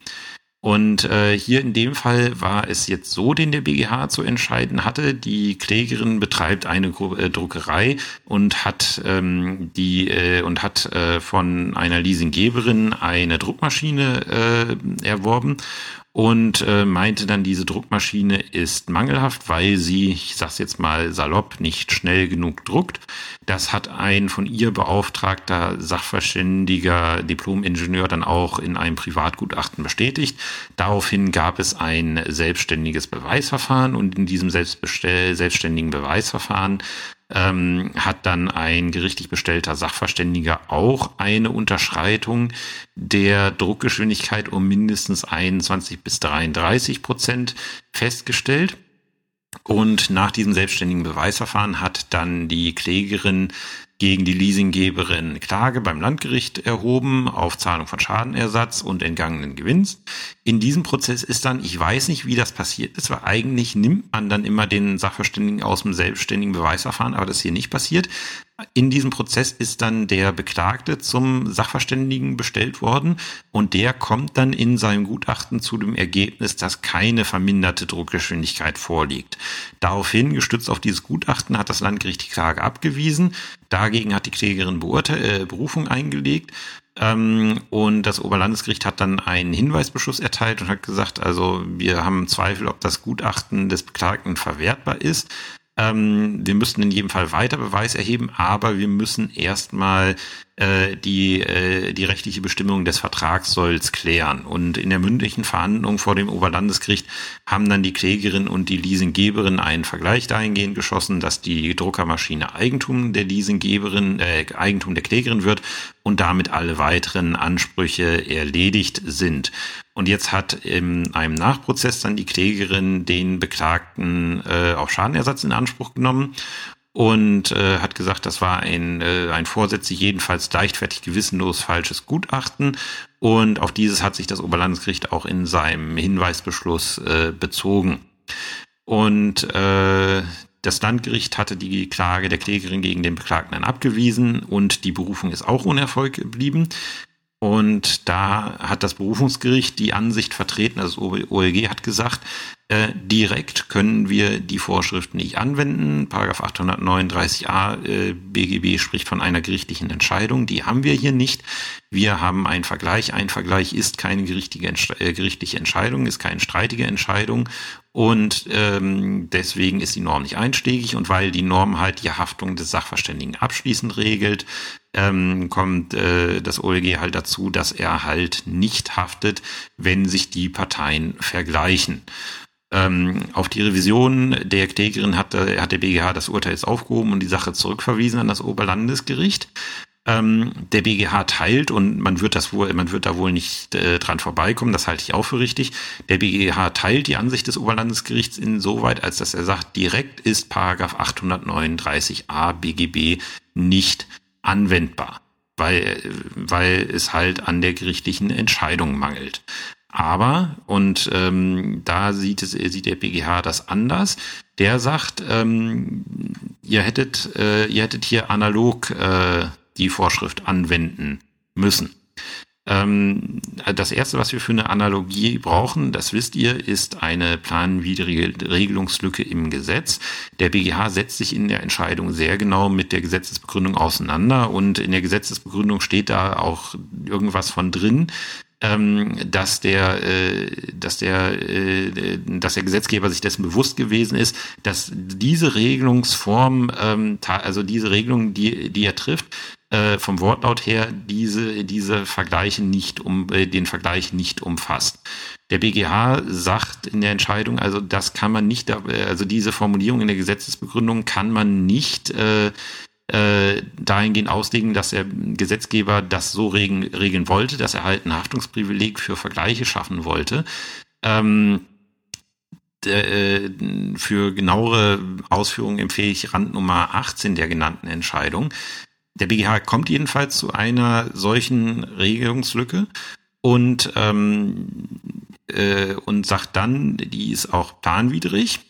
Und äh, hier in dem Fall war es jetzt so, den der BGH zu entscheiden hatte. Die Klägerin betreibt eine äh, Druckerei und hat ähm, die äh, und hat äh, von einer Leasinggeberin eine Druckmaschine äh, erworben und äh, meinte dann, diese Druckmaschine ist mangelhaft, weil sie, ich sag's jetzt mal salopp, nicht schnell genug druckt. Das hat ein von ihr beauftragter Sachverständiger Diplomingenieur dann auch in einem Privatgutachten bestätigt. Daraufhin gab es ein selbstständiges Beweisverfahren und in diesem selbstständigen Beweisverfahren ähm, hat dann ein gerichtlich bestellter Sachverständiger auch eine Unterschreitung der Druckgeschwindigkeit um mindestens 21 bis 33 Prozent festgestellt. Und nach diesem selbstständigen Beweisverfahren hat dann die Klägerin gegen die Leasinggeberin Klage beim Landgericht erhoben auf Zahlung von Schadenersatz und entgangenen Gewinns. In diesem Prozess ist dann, ich weiß nicht, wie das passiert ist, weil eigentlich nimmt man dann immer den Sachverständigen aus dem selbstständigen Beweisverfahren, aber das ist hier nicht passiert. In diesem Prozess ist dann der Beklagte zum Sachverständigen bestellt worden und der kommt dann in seinem Gutachten zu dem Ergebnis, dass keine verminderte Druckgeschwindigkeit vorliegt. Daraufhin, gestützt auf dieses Gutachten, hat das Landgericht die Klage abgewiesen. Dagegen hat die Klägerin Beurte äh, Berufung eingelegt. Ähm, und das Oberlandesgericht hat dann einen Hinweisbeschluss erteilt und hat gesagt, also wir haben Zweifel, ob das Gutachten des Beklagten verwertbar ist. Ähm, wir müssen in jedem Fall weiter Beweis erheben, aber wir müssen erstmal äh, die, äh, die rechtliche Bestimmung des Vertragssolls klären. Und in der mündlichen Verhandlung vor dem Oberlandesgericht haben dann die Klägerin und die Leasinggeberin einen Vergleich dahingehend geschossen, dass die Druckermaschine Eigentum der Leasinggeberin, äh, Eigentum der Klägerin wird und damit alle weiteren Ansprüche erledigt sind. Und jetzt hat in einem Nachprozess dann die Klägerin den Beklagten äh, auch Schadenersatz in Anspruch genommen und äh, hat gesagt, das war ein, äh, ein vorsätzlich jedenfalls leichtfertig gewissenlos falsches Gutachten. Und auf dieses hat sich das Oberlandesgericht auch in seinem Hinweisbeschluss äh, bezogen. Und äh, das Landgericht hatte die Klage der Klägerin gegen den Beklagten abgewiesen und die Berufung ist auch ohne geblieben. Und da hat das Berufungsgericht die Ansicht vertreten, also das OLG hat gesagt, äh, direkt können wir die Vorschrift nicht anwenden. Paragraph 839a äh, BGB spricht von einer gerichtlichen Entscheidung. Die haben wir hier nicht. Wir haben einen Vergleich. Ein Vergleich ist keine gerichtliche, äh, gerichtliche Entscheidung, ist keine streitige Entscheidung. Und ähm, deswegen ist die Norm nicht einschlägig. Und weil die Norm halt die Haftung des Sachverständigen abschließend regelt, ähm, kommt äh, das OLG halt dazu, dass er halt nicht haftet, wenn sich die Parteien vergleichen. Ähm, auf die Revision der Klägerin hat, äh, hat der BGH das Urteil jetzt aufgehoben und die Sache zurückverwiesen an das Oberlandesgericht. Ähm, der BGH teilt und man wird das wohl, man wird da wohl nicht äh, dran vorbeikommen, das halte ich auch für richtig. Der BGH teilt die Ansicht des Oberlandesgerichts insoweit, als dass er sagt, direkt ist Paragraph 839a BGB nicht anwendbar, weil, weil es halt an der gerichtlichen Entscheidung mangelt. Aber, und ähm, da sieht, es, sieht der BGH das anders, der sagt, ähm, ihr, hättet, äh, ihr hättet hier analog äh, die Vorschrift anwenden müssen. Ähm, das erste, was wir für eine Analogie brauchen, das wisst ihr, ist eine planwidrige Regelungslücke im Gesetz. Der BGH setzt sich in der Entscheidung sehr genau mit der Gesetzesbegründung auseinander und in der Gesetzesbegründung steht da auch irgendwas von drin, ähm, dass der, äh, dass der, äh, dass der Gesetzgeber sich dessen bewusst gewesen ist, dass diese Regelungsform, ähm, also diese Regelung, die, die er trifft, äh, vom Wortlaut her diese, diese Vergleiche nicht um, äh, den Vergleich nicht umfasst. Der BGH sagt in der Entscheidung, also das kann man nicht, also diese Formulierung in der Gesetzesbegründung kann man nicht äh, äh, dahingehend auslegen, dass der Gesetzgeber das so regeln, regeln wollte, dass er halt ein Haftungsprivileg für Vergleiche schaffen wollte. Ähm, äh, für genauere Ausführungen empfehle ich Randnummer 18 der genannten Entscheidung. Der BGH kommt jedenfalls zu einer solchen Regelungslücke und, ähm, äh, und sagt dann, die ist auch planwidrig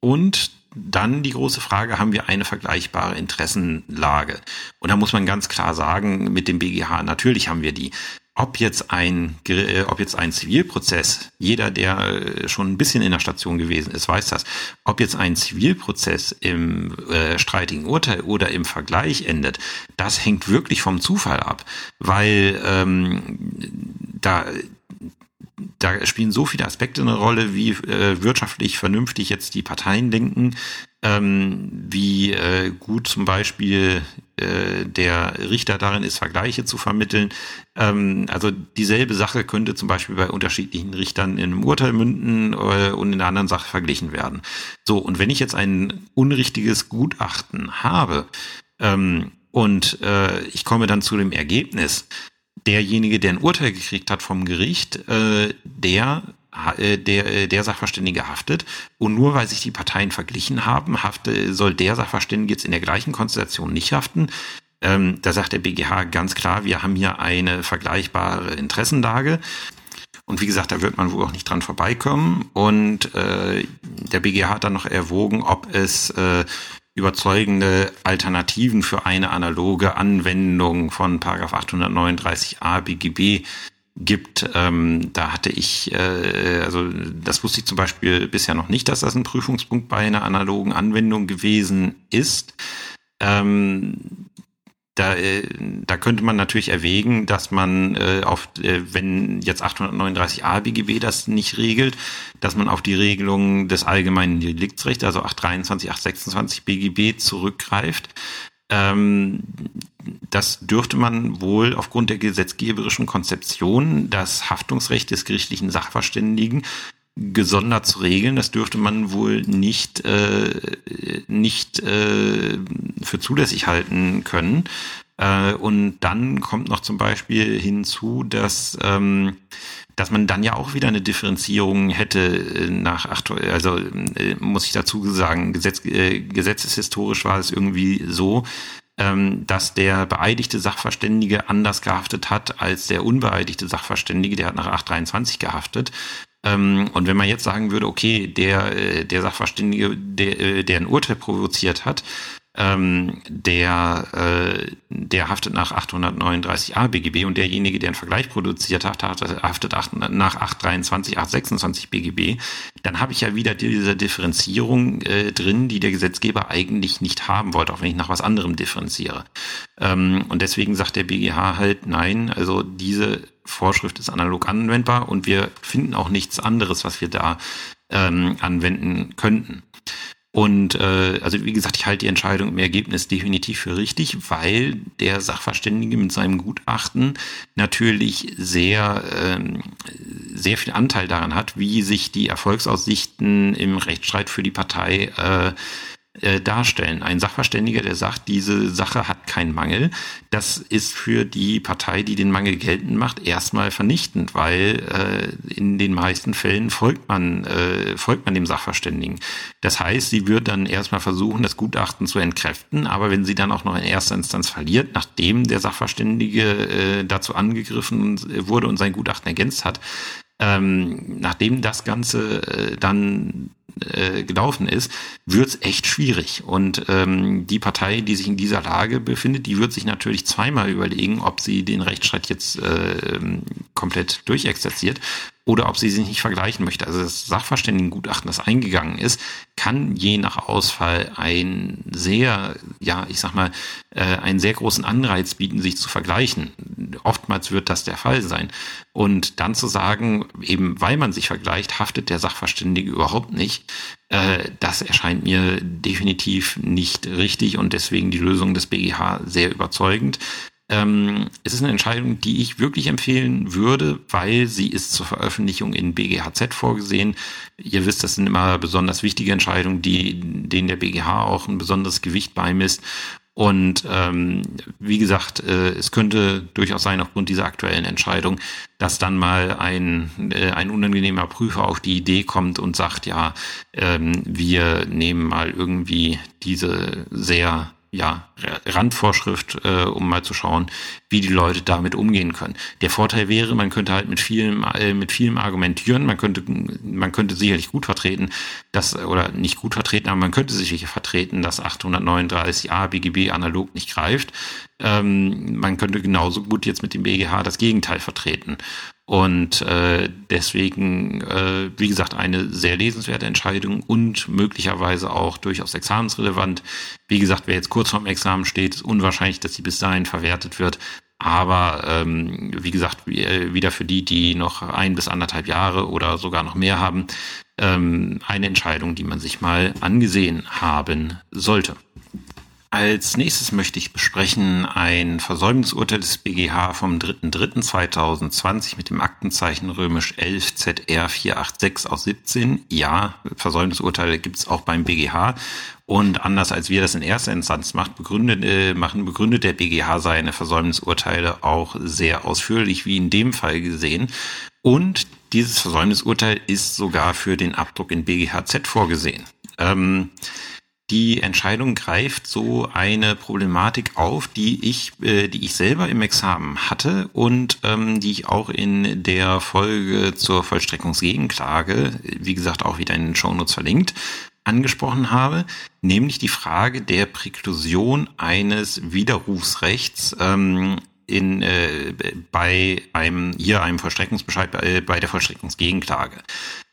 und dann die große Frage, haben wir eine vergleichbare Interessenlage? Und da muss man ganz klar sagen, mit dem BGH, natürlich haben wir die. Ob jetzt ein, äh, ob jetzt ein Zivilprozess, jeder, der äh, schon ein bisschen in der Station gewesen ist, weiß das, ob jetzt ein Zivilprozess im äh, streitigen Urteil oder im Vergleich endet, das hängt wirklich vom Zufall ab, weil ähm, da da spielen so viele Aspekte eine Rolle, wie äh, wirtschaftlich vernünftig jetzt die Parteien denken, ähm, wie äh, gut zum Beispiel äh, der Richter darin ist, Vergleiche zu vermitteln. Ähm, also dieselbe Sache könnte zum Beispiel bei unterschiedlichen Richtern in einem Urteil münden äh, und in einer anderen Sache verglichen werden. So, und wenn ich jetzt ein unrichtiges Gutachten habe ähm, und äh, ich komme dann zu dem Ergebnis, derjenige, der ein Urteil gekriegt hat vom Gericht, äh, der äh, der, äh, der Sachverständige haftet. Und nur weil sich die Parteien verglichen haben, hafte, soll der Sachverständige jetzt in der gleichen Konstellation nicht haften. Ähm, da sagt der BGH ganz klar, wir haben hier eine vergleichbare Interessenlage. Und wie gesagt, da wird man wohl auch nicht dran vorbeikommen. Und äh, der BGH hat dann noch erwogen, ob es äh, überzeugende Alternativen für eine analoge Anwendung von 839a BGB gibt. Ähm, da hatte ich, äh, also das wusste ich zum Beispiel bisher noch nicht, dass das ein Prüfungspunkt bei einer analogen Anwendung gewesen ist. Ähm, da, äh, da könnte man natürlich erwägen, dass man äh, auf, äh, wenn jetzt 839a BGB das nicht regelt, dass man auf die Regelung des allgemeinen Deliktsrechts, also 823, 826 BGB zurückgreift. Ähm, das dürfte man wohl aufgrund der gesetzgeberischen Konzeption, das Haftungsrecht des gerichtlichen Sachverständigen gesondert zu regeln. Das dürfte man wohl nicht, äh, nicht äh, für zulässig halten können. Äh, und dann kommt noch zum Beispiel hinzu, dass ähm, dass man dann ja auch wieder eine Differenzierung hätte äh, nach acht, also äh, muss ich dazu sagen, Gesetz, äh, gesetzeshistorisch war es irgendwie so, ähm, dass der beeidigte Sachverständige anders gehaftet hat als der unbeeidigte Sachverständige, der hat nach 823 gehaftet. Ähm, und wenn man jetzt sagen würde, okay, der, äh, der Sachverständige, der, äh, der ein Urteil provoziert hat, ähm, der, äh, der haftet nach 839a BGB und derjenige, der einen Vergleich produziert hat, haftet nach 823, 826 BGB, dann habe ich ja wieder diese Differenzierung äh, drin, die der Gesetzgeber eigentlich nicht haben wollte, auch wenn ich nach was anderem differenziere. Ähm, und deswegen sagt der BGH halt, nein, also diese Vorschrift ist analog anwendbar und wir finden auch nichts anderes, was wir da ähm, anwenden könnten. Und äh, also wie gesagt, ich halte die Entscheidung im Ergebnis definitiv für richtig, weil der Sachverständige mit seinem Gutachten natürlich sehr, ähm, sehr viel Anteil daran hat, wie sich die Erfolgsaussichten im Rechtsstreit für die Partei äh, äh, darstellen. Ein Sachverständiger, der sagt, diese Sache hat keinen Mangel, das ist für die Partei, die den Mangel geltend macht, erstmal vernichtend, weil äh, in den meisten Fällen folgt man, äh, folgt man dem Sachverständigen. Das heißt, sie wird dann erstmal versuchen, das Gutachten zu entkräften, aber wenn sie dann auch noch in erster Instanz verliert, nachdem der Sachverständige äh, dazu angegriffen wurde und sein Gutachten ergänzt hat, ähm, nachdem das Ganze äh, dann äh, gelaufen ist, wird's echt schwierig. Und ähm, die Partei, die sich in dieser Lage befindet, die wird sich natürlich zweimal überlegen, ob sie den Rechtsstreit jetzt äh, komplett durchexerziert oder ob sie sich nicht vergleichen möchte. Also das Sachverständigengutachten, das eingegangen ist, kann je nach Ausfall ein sehr, ja, ich sag mal, äh, einen sehr großen Anreiz bieten, sich zu vergleichen. Oftmals wird das der Fall sein. Und dann zu sagen, eben weil man sich vergleicht, haftet der Sachverständige überhaupt nicht, äh, das erscheint mir definitiv nicht richtig und deswegen die Lösung des BGH sehr überzeugend. Ähm, es ist eine Entscheidung, die ich wirklich empfehlen würde, weil sie ist zur Veröffentlichung in BGHZ vorgesehen. Ihr wisst, das sind immer besonders wichtige Entscheidungen, die, denen der BGH auch ein besonderes Gewicht beimisst. Und ähm, wie gesagt, äh, es könnte durchaus sein, aufgrund dieser aktuellen Entscheidung, dass dann mal ein, äh, ein unangenehmer Prüfer auf die Idee kommt und sagt, ja, ähm, wir nehmen mal irgendwie diese sehr ja, Randvorschrift, äh, um mal zu schauen, wie die Leute damit umgehen können. Der Vorteil wäre, man könnte halt mit vielem, äh, mit vielem argumentieren, man könnte, man könnte sicherlich gut vertreten, dass, oder nicht gut vertreten, aber man könnte sicherlich vertreten, dass 839a BGB analog nicht greift. Ähm, man könnte genauso gut jetzt mit dem BGH das Gegenteil vertreten. Und äh, deswegen, äh, wie gesagt, eine sehr lesenswerte Entscheidung und möglicherweise auch durchaus examensrelevant. Wie gesagt, wer jetzt kurz vorm Examen steht, ist unwahrscheinlich, dass sie bis dahin verwertet wird. Aber ähm, wie gesagt, äh, wieder für die, die noch ein bis anderthalb Jahre oder sogar noch mehr haben, ähm, eine Entscheidung, die man sich mal angesehen haben sollte. Als nächstes möchte ich besprechen ein Versäumnisurteil des BGH vom 3.3.2020 mit dem Aktenzeichen römisch 11 ZR 486 aus 17. Ja, Versäumnisurteile gibt es auch beim BGH. Und anders als wir das in erster Instanz macht, begründet, äh, machen, begründet der BGH seine Versäumnisurteile auch sehr ausführlich, wie in dem Fall gesehen. Und dieses Versäumnisurteil ist sogar für den Abdruck in BGHZ vorgesehen. Ähm, die Entscheidung greift so eine Problematik auf, die ich, äh, die ich selber im Examen hatte und ähm, die ich auch in der Folge zur Vollstreckungsgegenklage, wie gesagt auch wieder in den Shownotes verlinkt, angesprochen habe, nämlich die Frage der Präklusion eines Widerrufsrechts ähm, in, äh, bei einem hier einem Vollstreckungsbescheid bei, bei der Vollstreckungsgegenklage.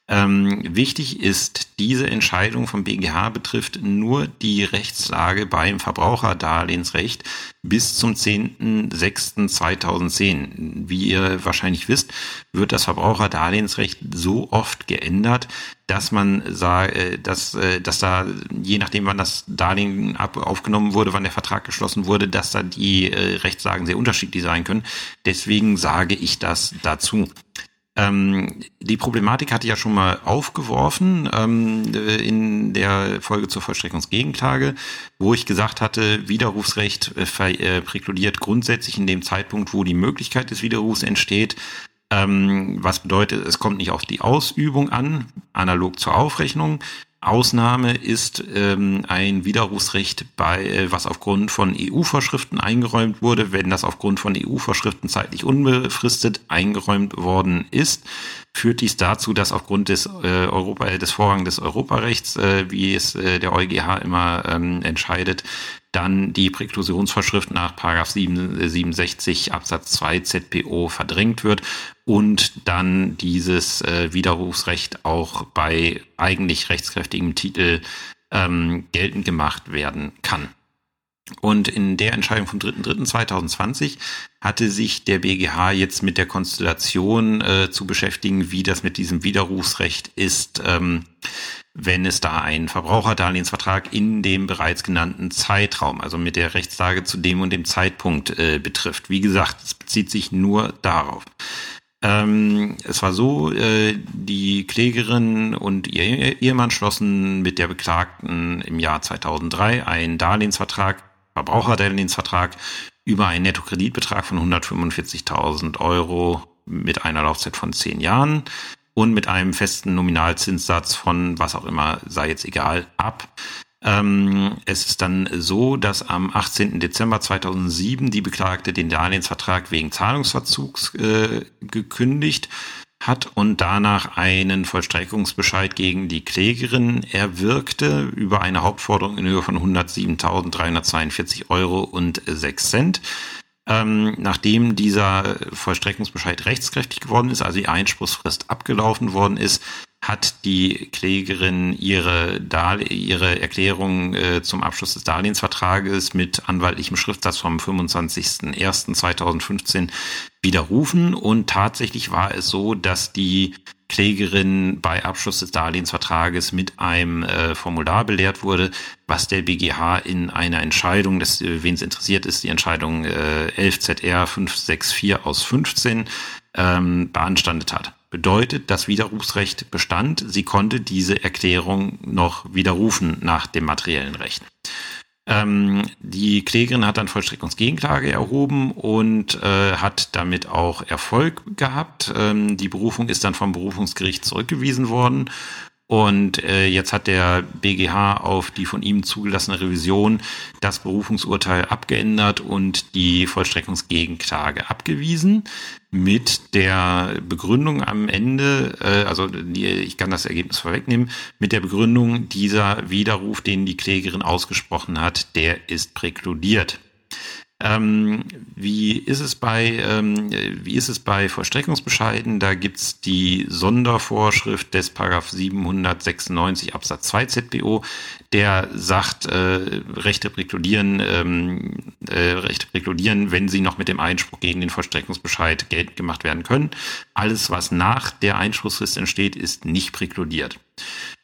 Ähm, wichtig ist, diese Entscheidung vom BGH betrifft nur die Rechtslage beim Verbraucherdarlehensrecht bis zum 10.06.2010. Wie ihr wahrscheinlich wisst, wird das Verbraucherdarlehensrecht so oft geändert, dass man sagt, äh, dass, äh, dass da, je nachdem, wann das Darlehen ab, aufgenommen wurde, wann der Vertrag geschlossen wurde, dass da die äh, Rechtslagen sehr unterschiedlich sein können. Deswegen sage ich das dazu. Ähm, die Problematik hatte ich ja schon mal aufgeworfen ähm, in der Folge zur Vollstreckungsgegenklage, wo ich gesagt hatte, Widerrufsrecht äh, äh, präkludiert grundsätzlich in dem Zeitpunkt, wo die Möglichkeit des Widerrufs entsteht. Ähm, was bedeutet, es kommt nicht auf die Ausübung an, analog zur Aufrechnung, Ausnahme ist ähm, ein Widerrufsrecht bei, äh, was aufgrund von EU-Vorschriften eingeräumt wurde. Wenn das aufgrund von EU-Vorschriften zeitlich unbefristet eingeräumt worden ist, führt dies dazu, dass aufgrund des äh, Europa des Vorrangs des Europarechts, äh, wie es äh, der EuGH immer ähm, entscheidet, dann die Präklusionsvorschrift nach 67 Absatz 2 ZPO verdrängt wird und dann dieses äh, Widerrufsrecht auch bei eigentlich rechtskräftigem Titel ähm, geltend gemacht werden kann. Und in der Entscheidung vom 3.3.2020 hatte sich der BGH jetzt mit der Konstellation äh, zu beschäftigen, wie das mit diesem Widerrufsrecht ist, ähm, wenn es da einen Verbraucherdarlehensvertrag in dem bereits genannten Zeitraum, also mit der Rechtslage zu dem und dem Zeitpunkt äh, betrifft. Wie gesagt, es bezieht sich nur darauf. Ähm, es war so, äh, die Klägerin und ihr Ehemann schlossen mit der Beklagten im Jahr 2003 einen Darlehensvertrag, Verbraucherdarlehensvertrag über einen Nettokreditbetrag von 145.000 Euro mit einer Laufzeit von zehn Jahren und mit einem festen Nominalzinssatz von was auch immer, sei jetzt egal, ab. Ähm, es ist dann so, dass am 18. Dezember 2007 die Beklagte den Darlehensvertrag wegen Zahlungsverzugs äh, gekündigt hat und danach einen Vollstreckungsbescheid gegen die Klägerin erwirkte über eine Hauptforderung in Höhe von 107.342 Euro und 6 Cent. Ähm, nachdem dieser Vollstreckungsbescheid rechtskräftig geworden ist, also die Einspruchsfrist abgelaufen worden ist, hat die Klägerin ihre, Darle ihre Erklärung äh, zum Abschluss des Darlehensvertrages mit anwaltlichem Schriftsatz vom 25.01.2015 widerrufen. Und tatsächlich war es so, dass die Klägerin bei Abschluss des Darlehensvertrages mit einem äh, Formular belehrt wurde, was der BGH in einer Entscheidung, das äh, wen es interessiert ist, die Entscheidung äh, 11 ZR 564 aus 15 ähm, beanstandet hat. Bedeutet, das Widerrufsrecht bestand, sie konnte diese Erklärung noch widerrufen nach dem materiellen Recht. Ähm, die Klägerin hat dann Vollstreckungsgegenklage erhoben und äh, hat damit auch Erfolg gehabt. Ähm, die Berufung ist dann vom Berufungsgericht zurückgewiesen worden und äh, jetzt hat der BGH auf die von ihm zugelassene Revision das Berufungsurteil abgeändert und die Vollstreckungsgegenklage abgewiesen mit der Begründung am Ende, äh, also die, ich kann das Ergebnis vorwegnehmen, mit der Begründung, dieser Widerruf, den die Klägerin ausgesprochen hat, der ist präkludiert. Ähm, wie ist es bei ähm, wie ist es bei Vollstreckungsbescheiden? Da gibt's die Sondervorschrift des Paragraph 796 Absatz 2 ZBO, der sagt, äh, Rechte präkludieren, ähm, äh, Rechte präkludieren, wenn sie noch mit dem Einspruch gegen den Vollstreckungsbescheid geltend gemacht werden können. Alles, was nach der Einspruchsfrist entsteht, ist nicht präkludiert.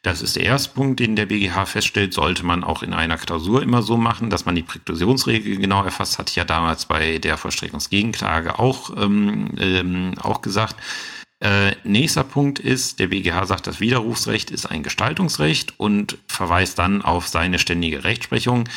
Das ist der erste Punkt, den der BGH feststellt, sollte man auch in einer Klausur immer so machen, dass man die Präklusionsregel genau erfasst, hatte ich ja damals bei der Vollstreckungsgegenklage auch, ähm, ähm, auch gesagt. Äh, nächster Punkt ist, der BGH sagt, das Widerrufsrecht ist ein Gestaltungsrecht und verweist dann auf seine ständige Rechtsprechung,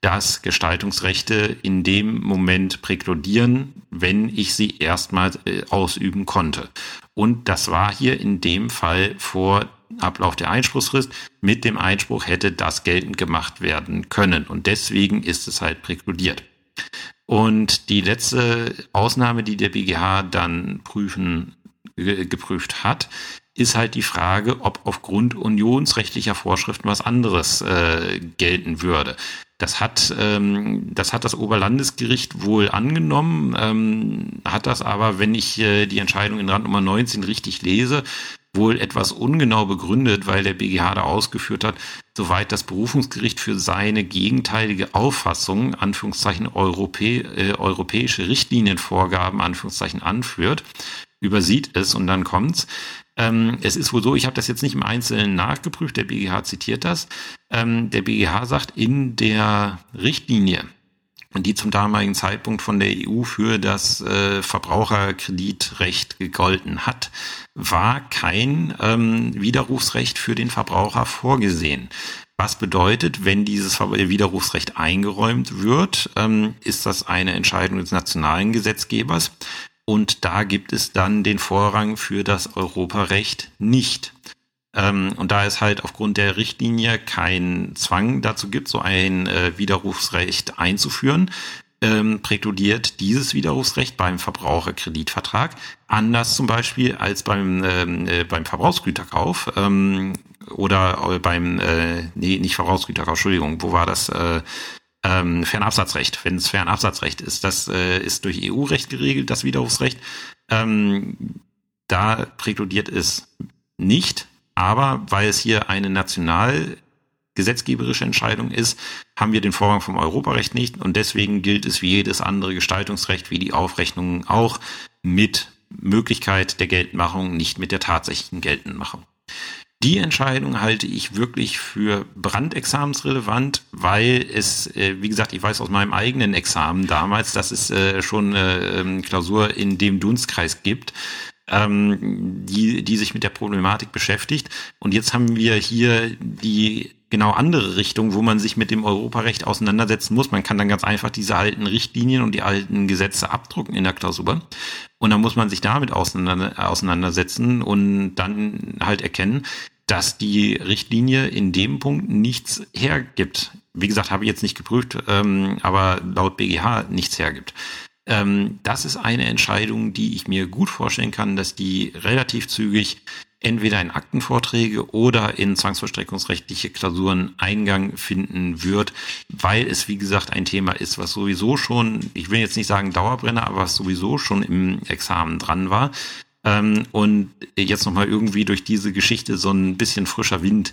dass Gestaltungsrechte in dem Moment präkludieren, wenn ich sie erstmal äh, ausüben konnte. Und das war hier in dem Fall vor Ablauf der Einspruchsfrist. Mit dem Einspruch hätte das geltend gemacht werden können. Und deswegen ist es halt präkludiert. Und die letzte Ausnahme, die der BGH dann prüfen, geprüft hat, ist halt die Frage, ob aufgrund unionsrechtlicher Vorschriften was anderes äh, gelten würde. Das hat, ähm, das hat das Oberlandesgericht wohl angenommen, ähm, hat das aber, wenn ich äh, die Entscheidung in Rand Nummer 19 richtig lese, wohl etwas ungenau begründet, weil der BGH da ausgeführt hat, soweit das Berufungsgericht für seine gegenteilige Auffassung, Anführungszeichen, Europä äh, europäische Richtlinienvorgaben, Anführungszeichen, anführt, übersieht es und dann kommt's. Ähm, es ist wohl so, ich habe das jetzt nicht im Einzelnen nachgeprüft, der BGH zitiert das. Ähm, der BGH sagt, in der Richtlinie, die zum damaligen Zeitpunkt von der EU für das äh, Verbraucherkreditrecht gegolten hat, war kein ähm, Widerrufsrecht für den Verbraucher vorgesehen. Was bedeutet, wenn dieses Widerrufsrecht eingeräumt wird, ähm, ist das eine Entscheidung des nationalen Gesetzgebers. Und da gibt es dann den Vorrang für das Europarecht nicht. Ähm, und da es halt aufgrund der Richtlinie kein Zwang dazu gibt, so ein äh, Widerrufsrecht einzuführen, ähm, präkludiert dieses Widerrufsrecht beim Verbraucherkreditvertrag anders zum Beispiel als beim ähm, äh, beim Verbrauchsgüterkauf ähm, oder beim äh, nee nicht Verbrauchsgüterkauf Entschuldigung wo war das äh, ähm, Fernabsatzrecht, wenn es Fernabsatzrecht ist. Das äh, ist durch EU-Recht geregelt, das Widerrufsrecht. Ähm, da präkludiert es nicht, aber weil es hier eine national gesetzgeberische Entscheidung ist, haben wir den Vorrang vom Europarecht nicht und deswegen gilt es wie jedes andere Gestaltungsrecht, wie die Aufrechnung auch, mit Möglichkeit der Geltendmachung, nicht mit der tatsächlichen Geltendmachung. Die Entscheidung halte ich wirklich für brandexamensrelevant, weil es, äh, wie gesagt, ich weiß aus meinem eigenen Examen damals, dass es äh, schon eine ähm, Klausur in dem Dunstkreis gibt, ähm, die, die sich mit der Problematik beschäftigt. Und jetzt haben wir hier die genau andere Richtung, wo man sich mit dem Europarecht auseinandersetzen muss. Man kann dann ganz einfach diese alten Richtlinien und die alten Gesetze abdrucken in der Klausur. Und dann muss man sich damit auseinander, auseinandersetzen und dann halt erkennen, dass die Richtlinie in dem Punkt nichts hergibt. Wie gesagt, habe ich jetzt nicht geprüft, ähm, aber laut BGH nichts hergibt. Ähm, das ist eine Entscheidung, die ich mir gut vorstellen kann, dass die relativ zügig entweder in Aktenvorträge oder in zwangsvollstreckungsrechtliche Klausuren Eingang finden wird, weil es, wie gesagt, ein Thema ist, was sowieso schon, ich will jetzt nicht sagen Dauerbrenner, aber was sowieso schon im Examen dran war. Ähm, und jetzt nochmal irgendwie durch diese Geschichte so ein bisschen frischer Wind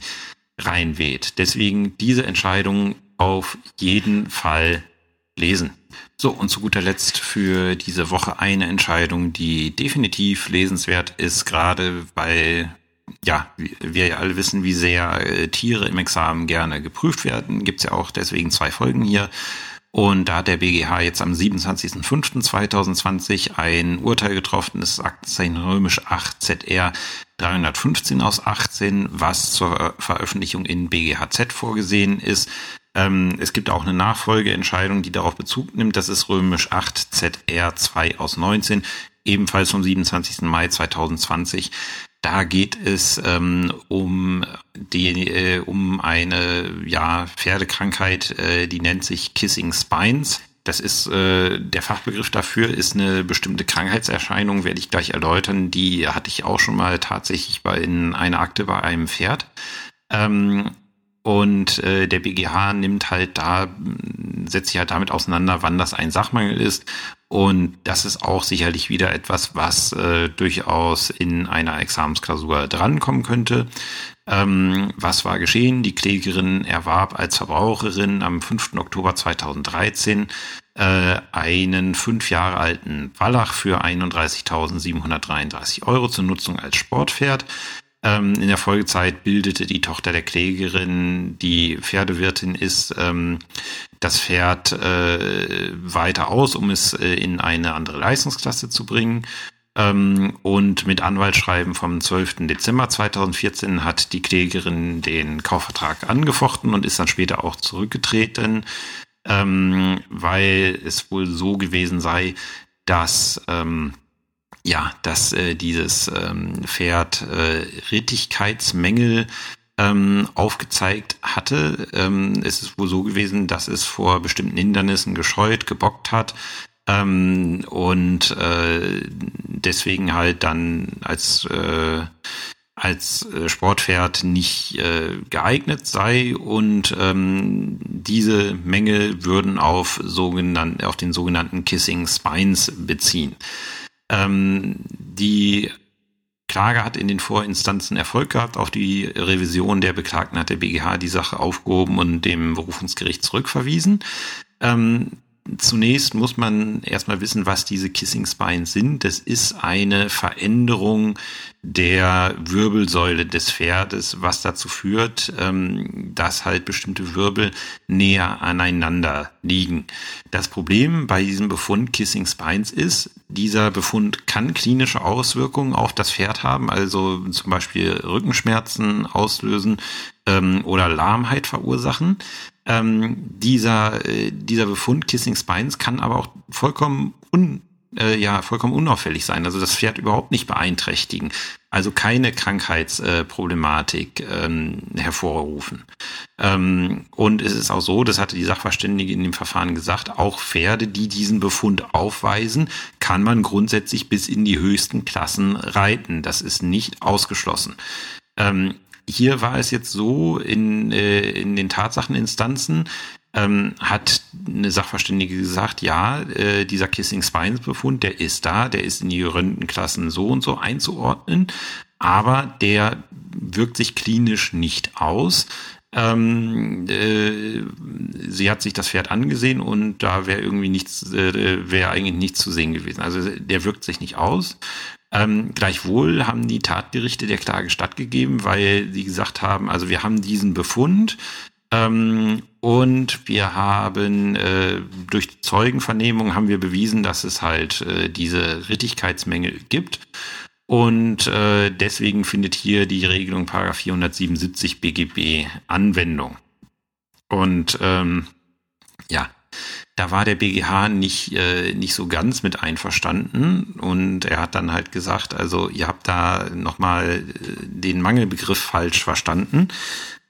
reinweht. Deswegen diese Entscheidung auf jeden Fall lesen. So, und zu guter Letzt für diese Woche eine Entscheidung, die definitiv lesenswert ist, gerade weil, ja, wir ja alle wissen, wie sehr äh, Tiere im Examen gerne geprüft werden. Gibt's ja auch deswegen zwei Folgen hier. Und da hat der BGH jetzt am 27.05.2020 ein Urteil getroffen, das ist Aktenzeichen römisch 8 ZR 315 aus 18, was zur Veröffentlichung in BGHZ vorgesehen ist. Ähm, es gibt auch eine Nachfolgeentscheidung, die darauf Bezug nimmt. Das ist römisch 8 ZR 2 aus 19, ebenfalls vom 27. Mai 2020. Da geht es ähm, um die äh, um eine ja Pferdekrankheit, äh, die nennt sich Kissing Spines. Das ist äh, der Fachbegriff dafür ist eine bestimmte Krankheitserscheinung, werde ich gleich erläutern. Die hatte ich auch schon mal tatsächlich bei in einer Akte bei einem Pferd. Ähm, und äh, der BGH nimmt halt da, setzt sich halt damit auseinander, wann das ein Sachmangel ist. Und das ist auch sicherlich wieder etwas, was äh, durchaus in einer Examensklausur drankommen könnte. Ähm, was war geschehen? Die Klägerin erwarb als Verbraucherin am 5. Oktober 2013 äh, einen fünf Jahre alten Wallach für 31.733 Euro zur Nutzung als Sportpferd. Ähm, in der Folgezeit bildete die Tochter der Klägerin, die Pferdewirtin ist, ähm, das Pferd äh, weiter aus, um es äh, in eine andere Leistungsklasse zu bringen. Ähm, und mit Anwaltsschreiben vom 12. Dezember 2014 hat die Klägerin den Kaufvertrag angefochten und ist dann später auch zurückgetreten, ähm, weil es wohl so gewesen sei, dass ähm, ja, dass äh, dieses ähm, Pferd äh, Rittigkeitsmängel ähm, aufgezeigt hatte. Ähm, es ist wohl so gewesen, dass es vor bestimmten Hindernissen gescheut, gebockt hat ähm, und äh, deswegen halt dann als äh, als äh, Sportpferd nicht äh, geeignet sei und ähm, diese Mängel würden auf sogenannten auf den sogenannten Kissing Spines beziehen. Ähm, die Klage hat in den Vorinstanzen Erfolg gehabt. Auf die Revision der Beklagten hat der BGH die Sache aufgehoben und dem Berufungsgericht zurückverwiesen. Ähm, Zunächst muss man erstmal wissen, was diese Kissing Spines sind. Das ist eine Veränderung der Wirbelsäule des Pferdes, was dazu führt, ähm, dass halt bestimmte Wirbel näher aneinander liegen. Das Problem bei diesem Befund Kissing Spines ist, dieser Befund kann klinische Auswirkungen auf das Pferd haben, also zum Beispiel Rückenschmerzen auslösen ähm, oder Lahmheit verursachen. Ähm, dieser, äh, dieser Befund Kissing Spines kann aber auch vollkommen un, äh, ja, vollkommen unauffällig sein. Also das Pferd überhaupt nicht beeinträchtigen. Also keine Krankheitsproblematik äh, ähm, hervorrufen. Ähm, und es ist auch so, das hatte die Sachverständige in dem Verfahren gesagt, auch Pferde, die diesen Befund aufweisen, kann man grundsätzlich bis in die höchsten Klassen reiten. Das ist nicht ausgeschlossen. Ähm, hier war es jetzt so in, äh, in den Tatsacheninstanzen, ähm, hat eine Sachverständige gesagt, ja, äh, dieser Kissing Spines Befund, der ist da, der ist in die Röntgenklassen so und so einzuordnen, aber der wirkt sich klinisch nicht aus. Ähm, äh, sie hat sich das Pferd angesehen und da wäre irgendwie nichts, äh, wäre eigentlich nichts zu sehen gewesen. Also der wirkt sich nicht aus. Ähm, gleichwohl haben die Tatgerichte der Klage stattgegeben, weil sie gesagt haben, also wir haben diesen Befund ähm, und wir haben äh, durch Zeugenvernehmung haben wir bewiesen, dass es halt äh, diese Rittigkeitsmängel gibt. Und äh, deswegen findet hier die Regelung Paragraph 477 BGB Anwendung. Und ähm, ja, da war der BGH nicht, äh, nicht so ganz mit einverstanden und er hat dann halt gesagt, also ihr habt da nochmal äh, den Mangelbegriff falsch verstanden.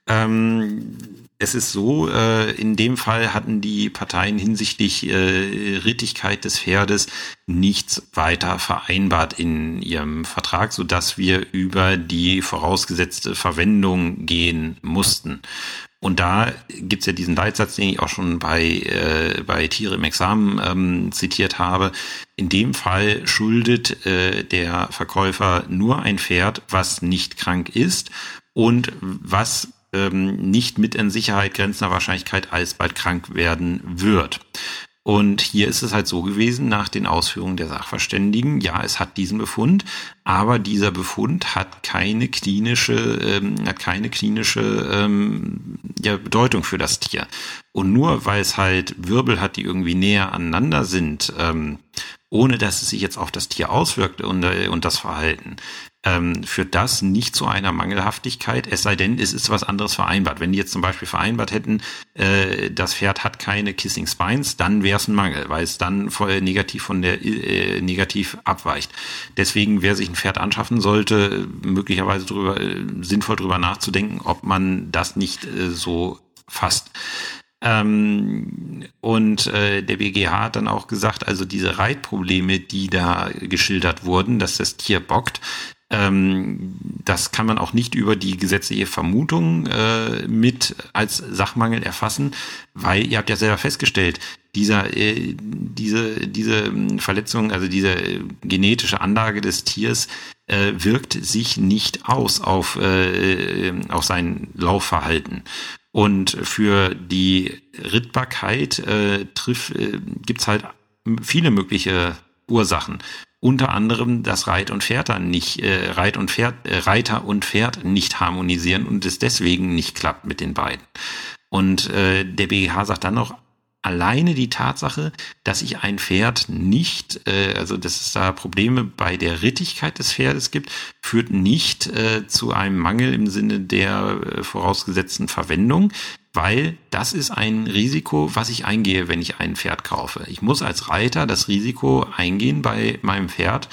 Ähm, es ist so, äh, in dem Fall hatten die Parteien hinsichtlich äh, Rittigkeit des Pferdes nichts weiter vereinbart in ihrem Vertrag, so dass wir über die vorausgesetzte Verwendung gehen mussten. Und da gibt's ja diesen Leitsatz, den ich auch schon bei, äh, bei Tiere im Examen ähm, zitiert habe. In dem Fall schuldet äh, der Verkäufer nur ein Pferd, was nicht krank ist und was ähm, nicht mit in Sicherheit grenzender Wahrscheinlichkeit alsbald krank werden wird. Und hier ist es halt so gewesen, nach den Ausführungen der Sachverständigen, ja, es hat diesen Befund, aber dieser Befund hat keine klinische, ähm, hat keine klinische ähm, ja, Bedeutung für das Tier. Und nur weil es halt Wirbel hat, die irgendwie näher aneinander sind, ähm, ohne dass es sich jetzt auf das Tier auswirkt und, äh, und das Verhalten, ähm, führt das nicht zu einer Mangelhaftigkeit, es sei denn, es ist was anderes vereinbart. Wenn die jetzt zum Beispiel vereinbart hätten, äh, das Pferd hat keine Kissing Spines, dann wäre es ein Mangel, weil es dann voll negativ von der äh, negativ abweicht. Deswegen, wer sich ein Pferd anschaffen sollte, möglicherweise drüber, äh, sinnvoll drüber nachzudenken, ob man das nicht äh, so fasst. Ähm, und äh, der BGH hat dann auch gesagt, also diese Reitprobleme, die da geschildert wurden, dass das Tier bockt, das kann man auch nicht über die gesetzliche Vermutung äh, mit als Sachmangel erfassen, weil ihr habt ja selber festgestellt, dieser, äh, diese, diese ähm, Verletzung, also diese äh, genetische Anlage des Tiers äh, wirkt sich nicht aus auf, äh, auf sein Laufverhalten. Und für die Rittbarkeit äh, trifft, äh, gibt's halt viele mögliche Ursachen unter anderem dass Reit und Pferd dann nicht, äh, Reit und Pferd, äh, Reiter und Pferd nicht harmonisieren und es deswegen nicht klappt mit den beiden. Und äh, der BGH sagt dann noch, alleine die Tatsache, dass ich ein Pferd nicht, äh, also dass es da Probleme bei der Rittigkeit des Pferdes gibt, führt nicht äh, zu einem Mangel im Sinne der äh, vorausgesetzten Verwendung weil das ist ein Risiko, was ich eingehe, wenn ich ein Pferd kaufe. Ich muss als Reiter das Risiko eingehen bei meinem Pferd,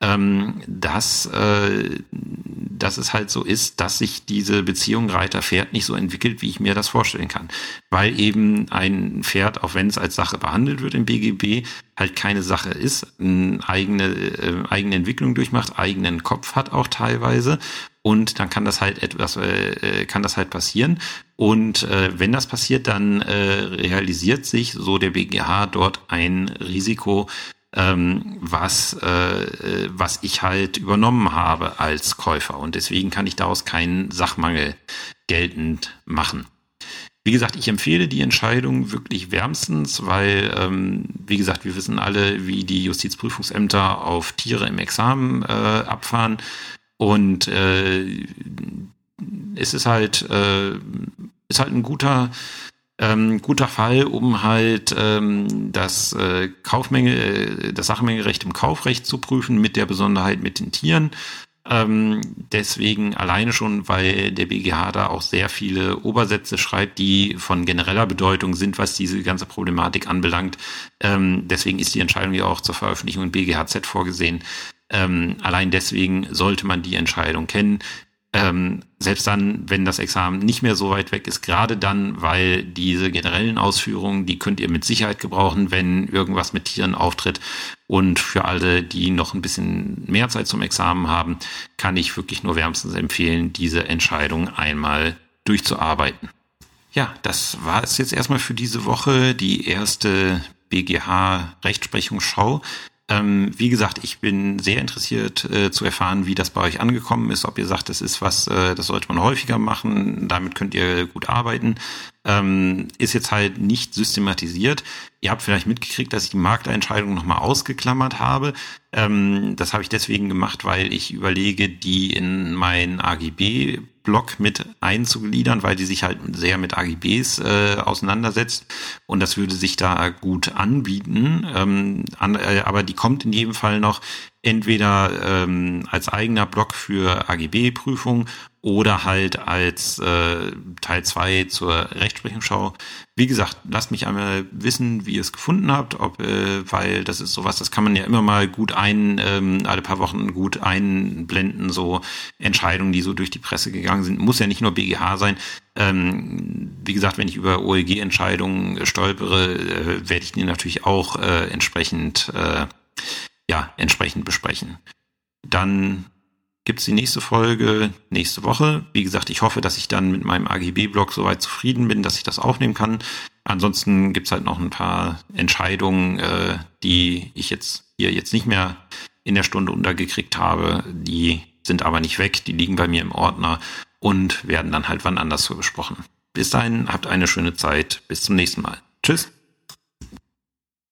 ähm, dass, äh, dass es halt so ist, dass sich diese Beziehung Reiter-Pferd nicht so entwickelt, wie ich mir das vorstellen kann. Weil eben ein Pferd, auch wenn es als Sache behandelt wird im BGB, halt keine Sache ist, eine eigene, äh, eigene Entwicklung durchmacht, eigenen Kopf hat auch teilweise und dann kann das halt etwas, äh, äh, kann das halt passieren. Und äh, wenn das passiert, dann äh, realisiert sich, so der BGH, dort ein Risiko, ähm, was, äh, was ich halt übernommen habe als Käufer. Und deswegen kann ich daraus keinen Sachmangel geltend machen. Wie gesagt, ich empfehle die Entscheidung wirklich wärmstens, weil, ähm, wie gesagt, wir wissen alle, wie die Justizprüfungsämter auf Tiere im Examen äh, abfahren. Und äh, es ist halt, äh, ist halt ein guter, ähm, guter Fall, um halt ähm, das äh, Kaufmenge, äh, das Sachmengerecht im Kaufrecht zu prüfen mit der Besonderheit mit den Tieren. Ähm, deswegen alleine schon, weil der BGH da auch sehr viele Obersätze schreibt, die von genereller Bedeutung sind, was diese ganze Problematik anbelangt. Ähm, deswegen ist die Entscheidung ja auch zur Veröffentlichung in BGHZ vorgesehen. Ähm, allein deswegen sollte man die Entscheidung kennen ähm, selbst dann, wenn das Examen nicht mehr so weit weg ist, gerade dann, weil diese generellen Ausführungen, die könnt ihr mit Sicherheit gebrauchen, wenn irgendwas mit Tieren auftritt. Und für alle, die noch ein bisschen mehr Zeit zum Examen haben, kann ich wirklich nur wärmstens empfehlen, diese Entscheidung einmal durchzuarbeiten. Ja, das war es jetzt erstmal für diese Woche, die erste BGH-Rechtsprechungsschau. Ähm, wie gesagt, ich bin sehr interessiert äh, zu erfahren, wie das bei euch angekommen ist, ob ihr sagt, das ist was, äh, das sollte man häufiger machen, damit könnt ihr gut arbeiten. Ähm, ist jetzt halt nicht systematisiert. Ihr habt vielleicht mitgekriegt, dass ich die Markteinscheidung nochmal ausgeklammert habe. Ähm, das habe ich deswegen gemacht, weil ich überlege, die in mein AGB Block mit einzugliedern, weil die sich halt sehr mit AGBs äh, auseinandersetzt und das würde sich da gut anbieten. Ähm, an, äh, aber die kommt in jedem Fall noch entweder ähm, als eigener Block für AGB-Prüfung oder halt als äh, Teil 2 zur Rechtsprechungsschau. Wie gesagt, lasst mich einmal wissen, wie ihr es gefunden habt, ob, äh, weil das ist sowas, das kann man ja immer mal gut ein, ähm, alle paar Wochen gut einblenden, so Entscheidungen, die so durch die Presse gegangen sind. Muss ja nicht nur BGH sein. Ähm, wie gesagt, wenn ich über OEG-Entscheidungen stolpere, äh, werde ich die natürlich auch äh, entsprechend äh, ja, entsprechend besprechen. Dann gibt's die nächste Folge nächste Woche. Wie gesagt, ich hoffe, dass ich dann mit meinem AGB-Blog soweit zufrieden bin, dass ich das aufnehmen kann. Ansonsten gibt's halt noch ein paar Entscheidungen, äh, die ich jetzt hier jetzt nicht mehr in der Stunde untergekriegt habe. Die sind aber nicht weg, die liegen bei mir im Ordner und werden dann halt wann anders so besprochen. Bis dahin, habt eine schöne Zeit. Bis zum nächsten Mal. Tschüss.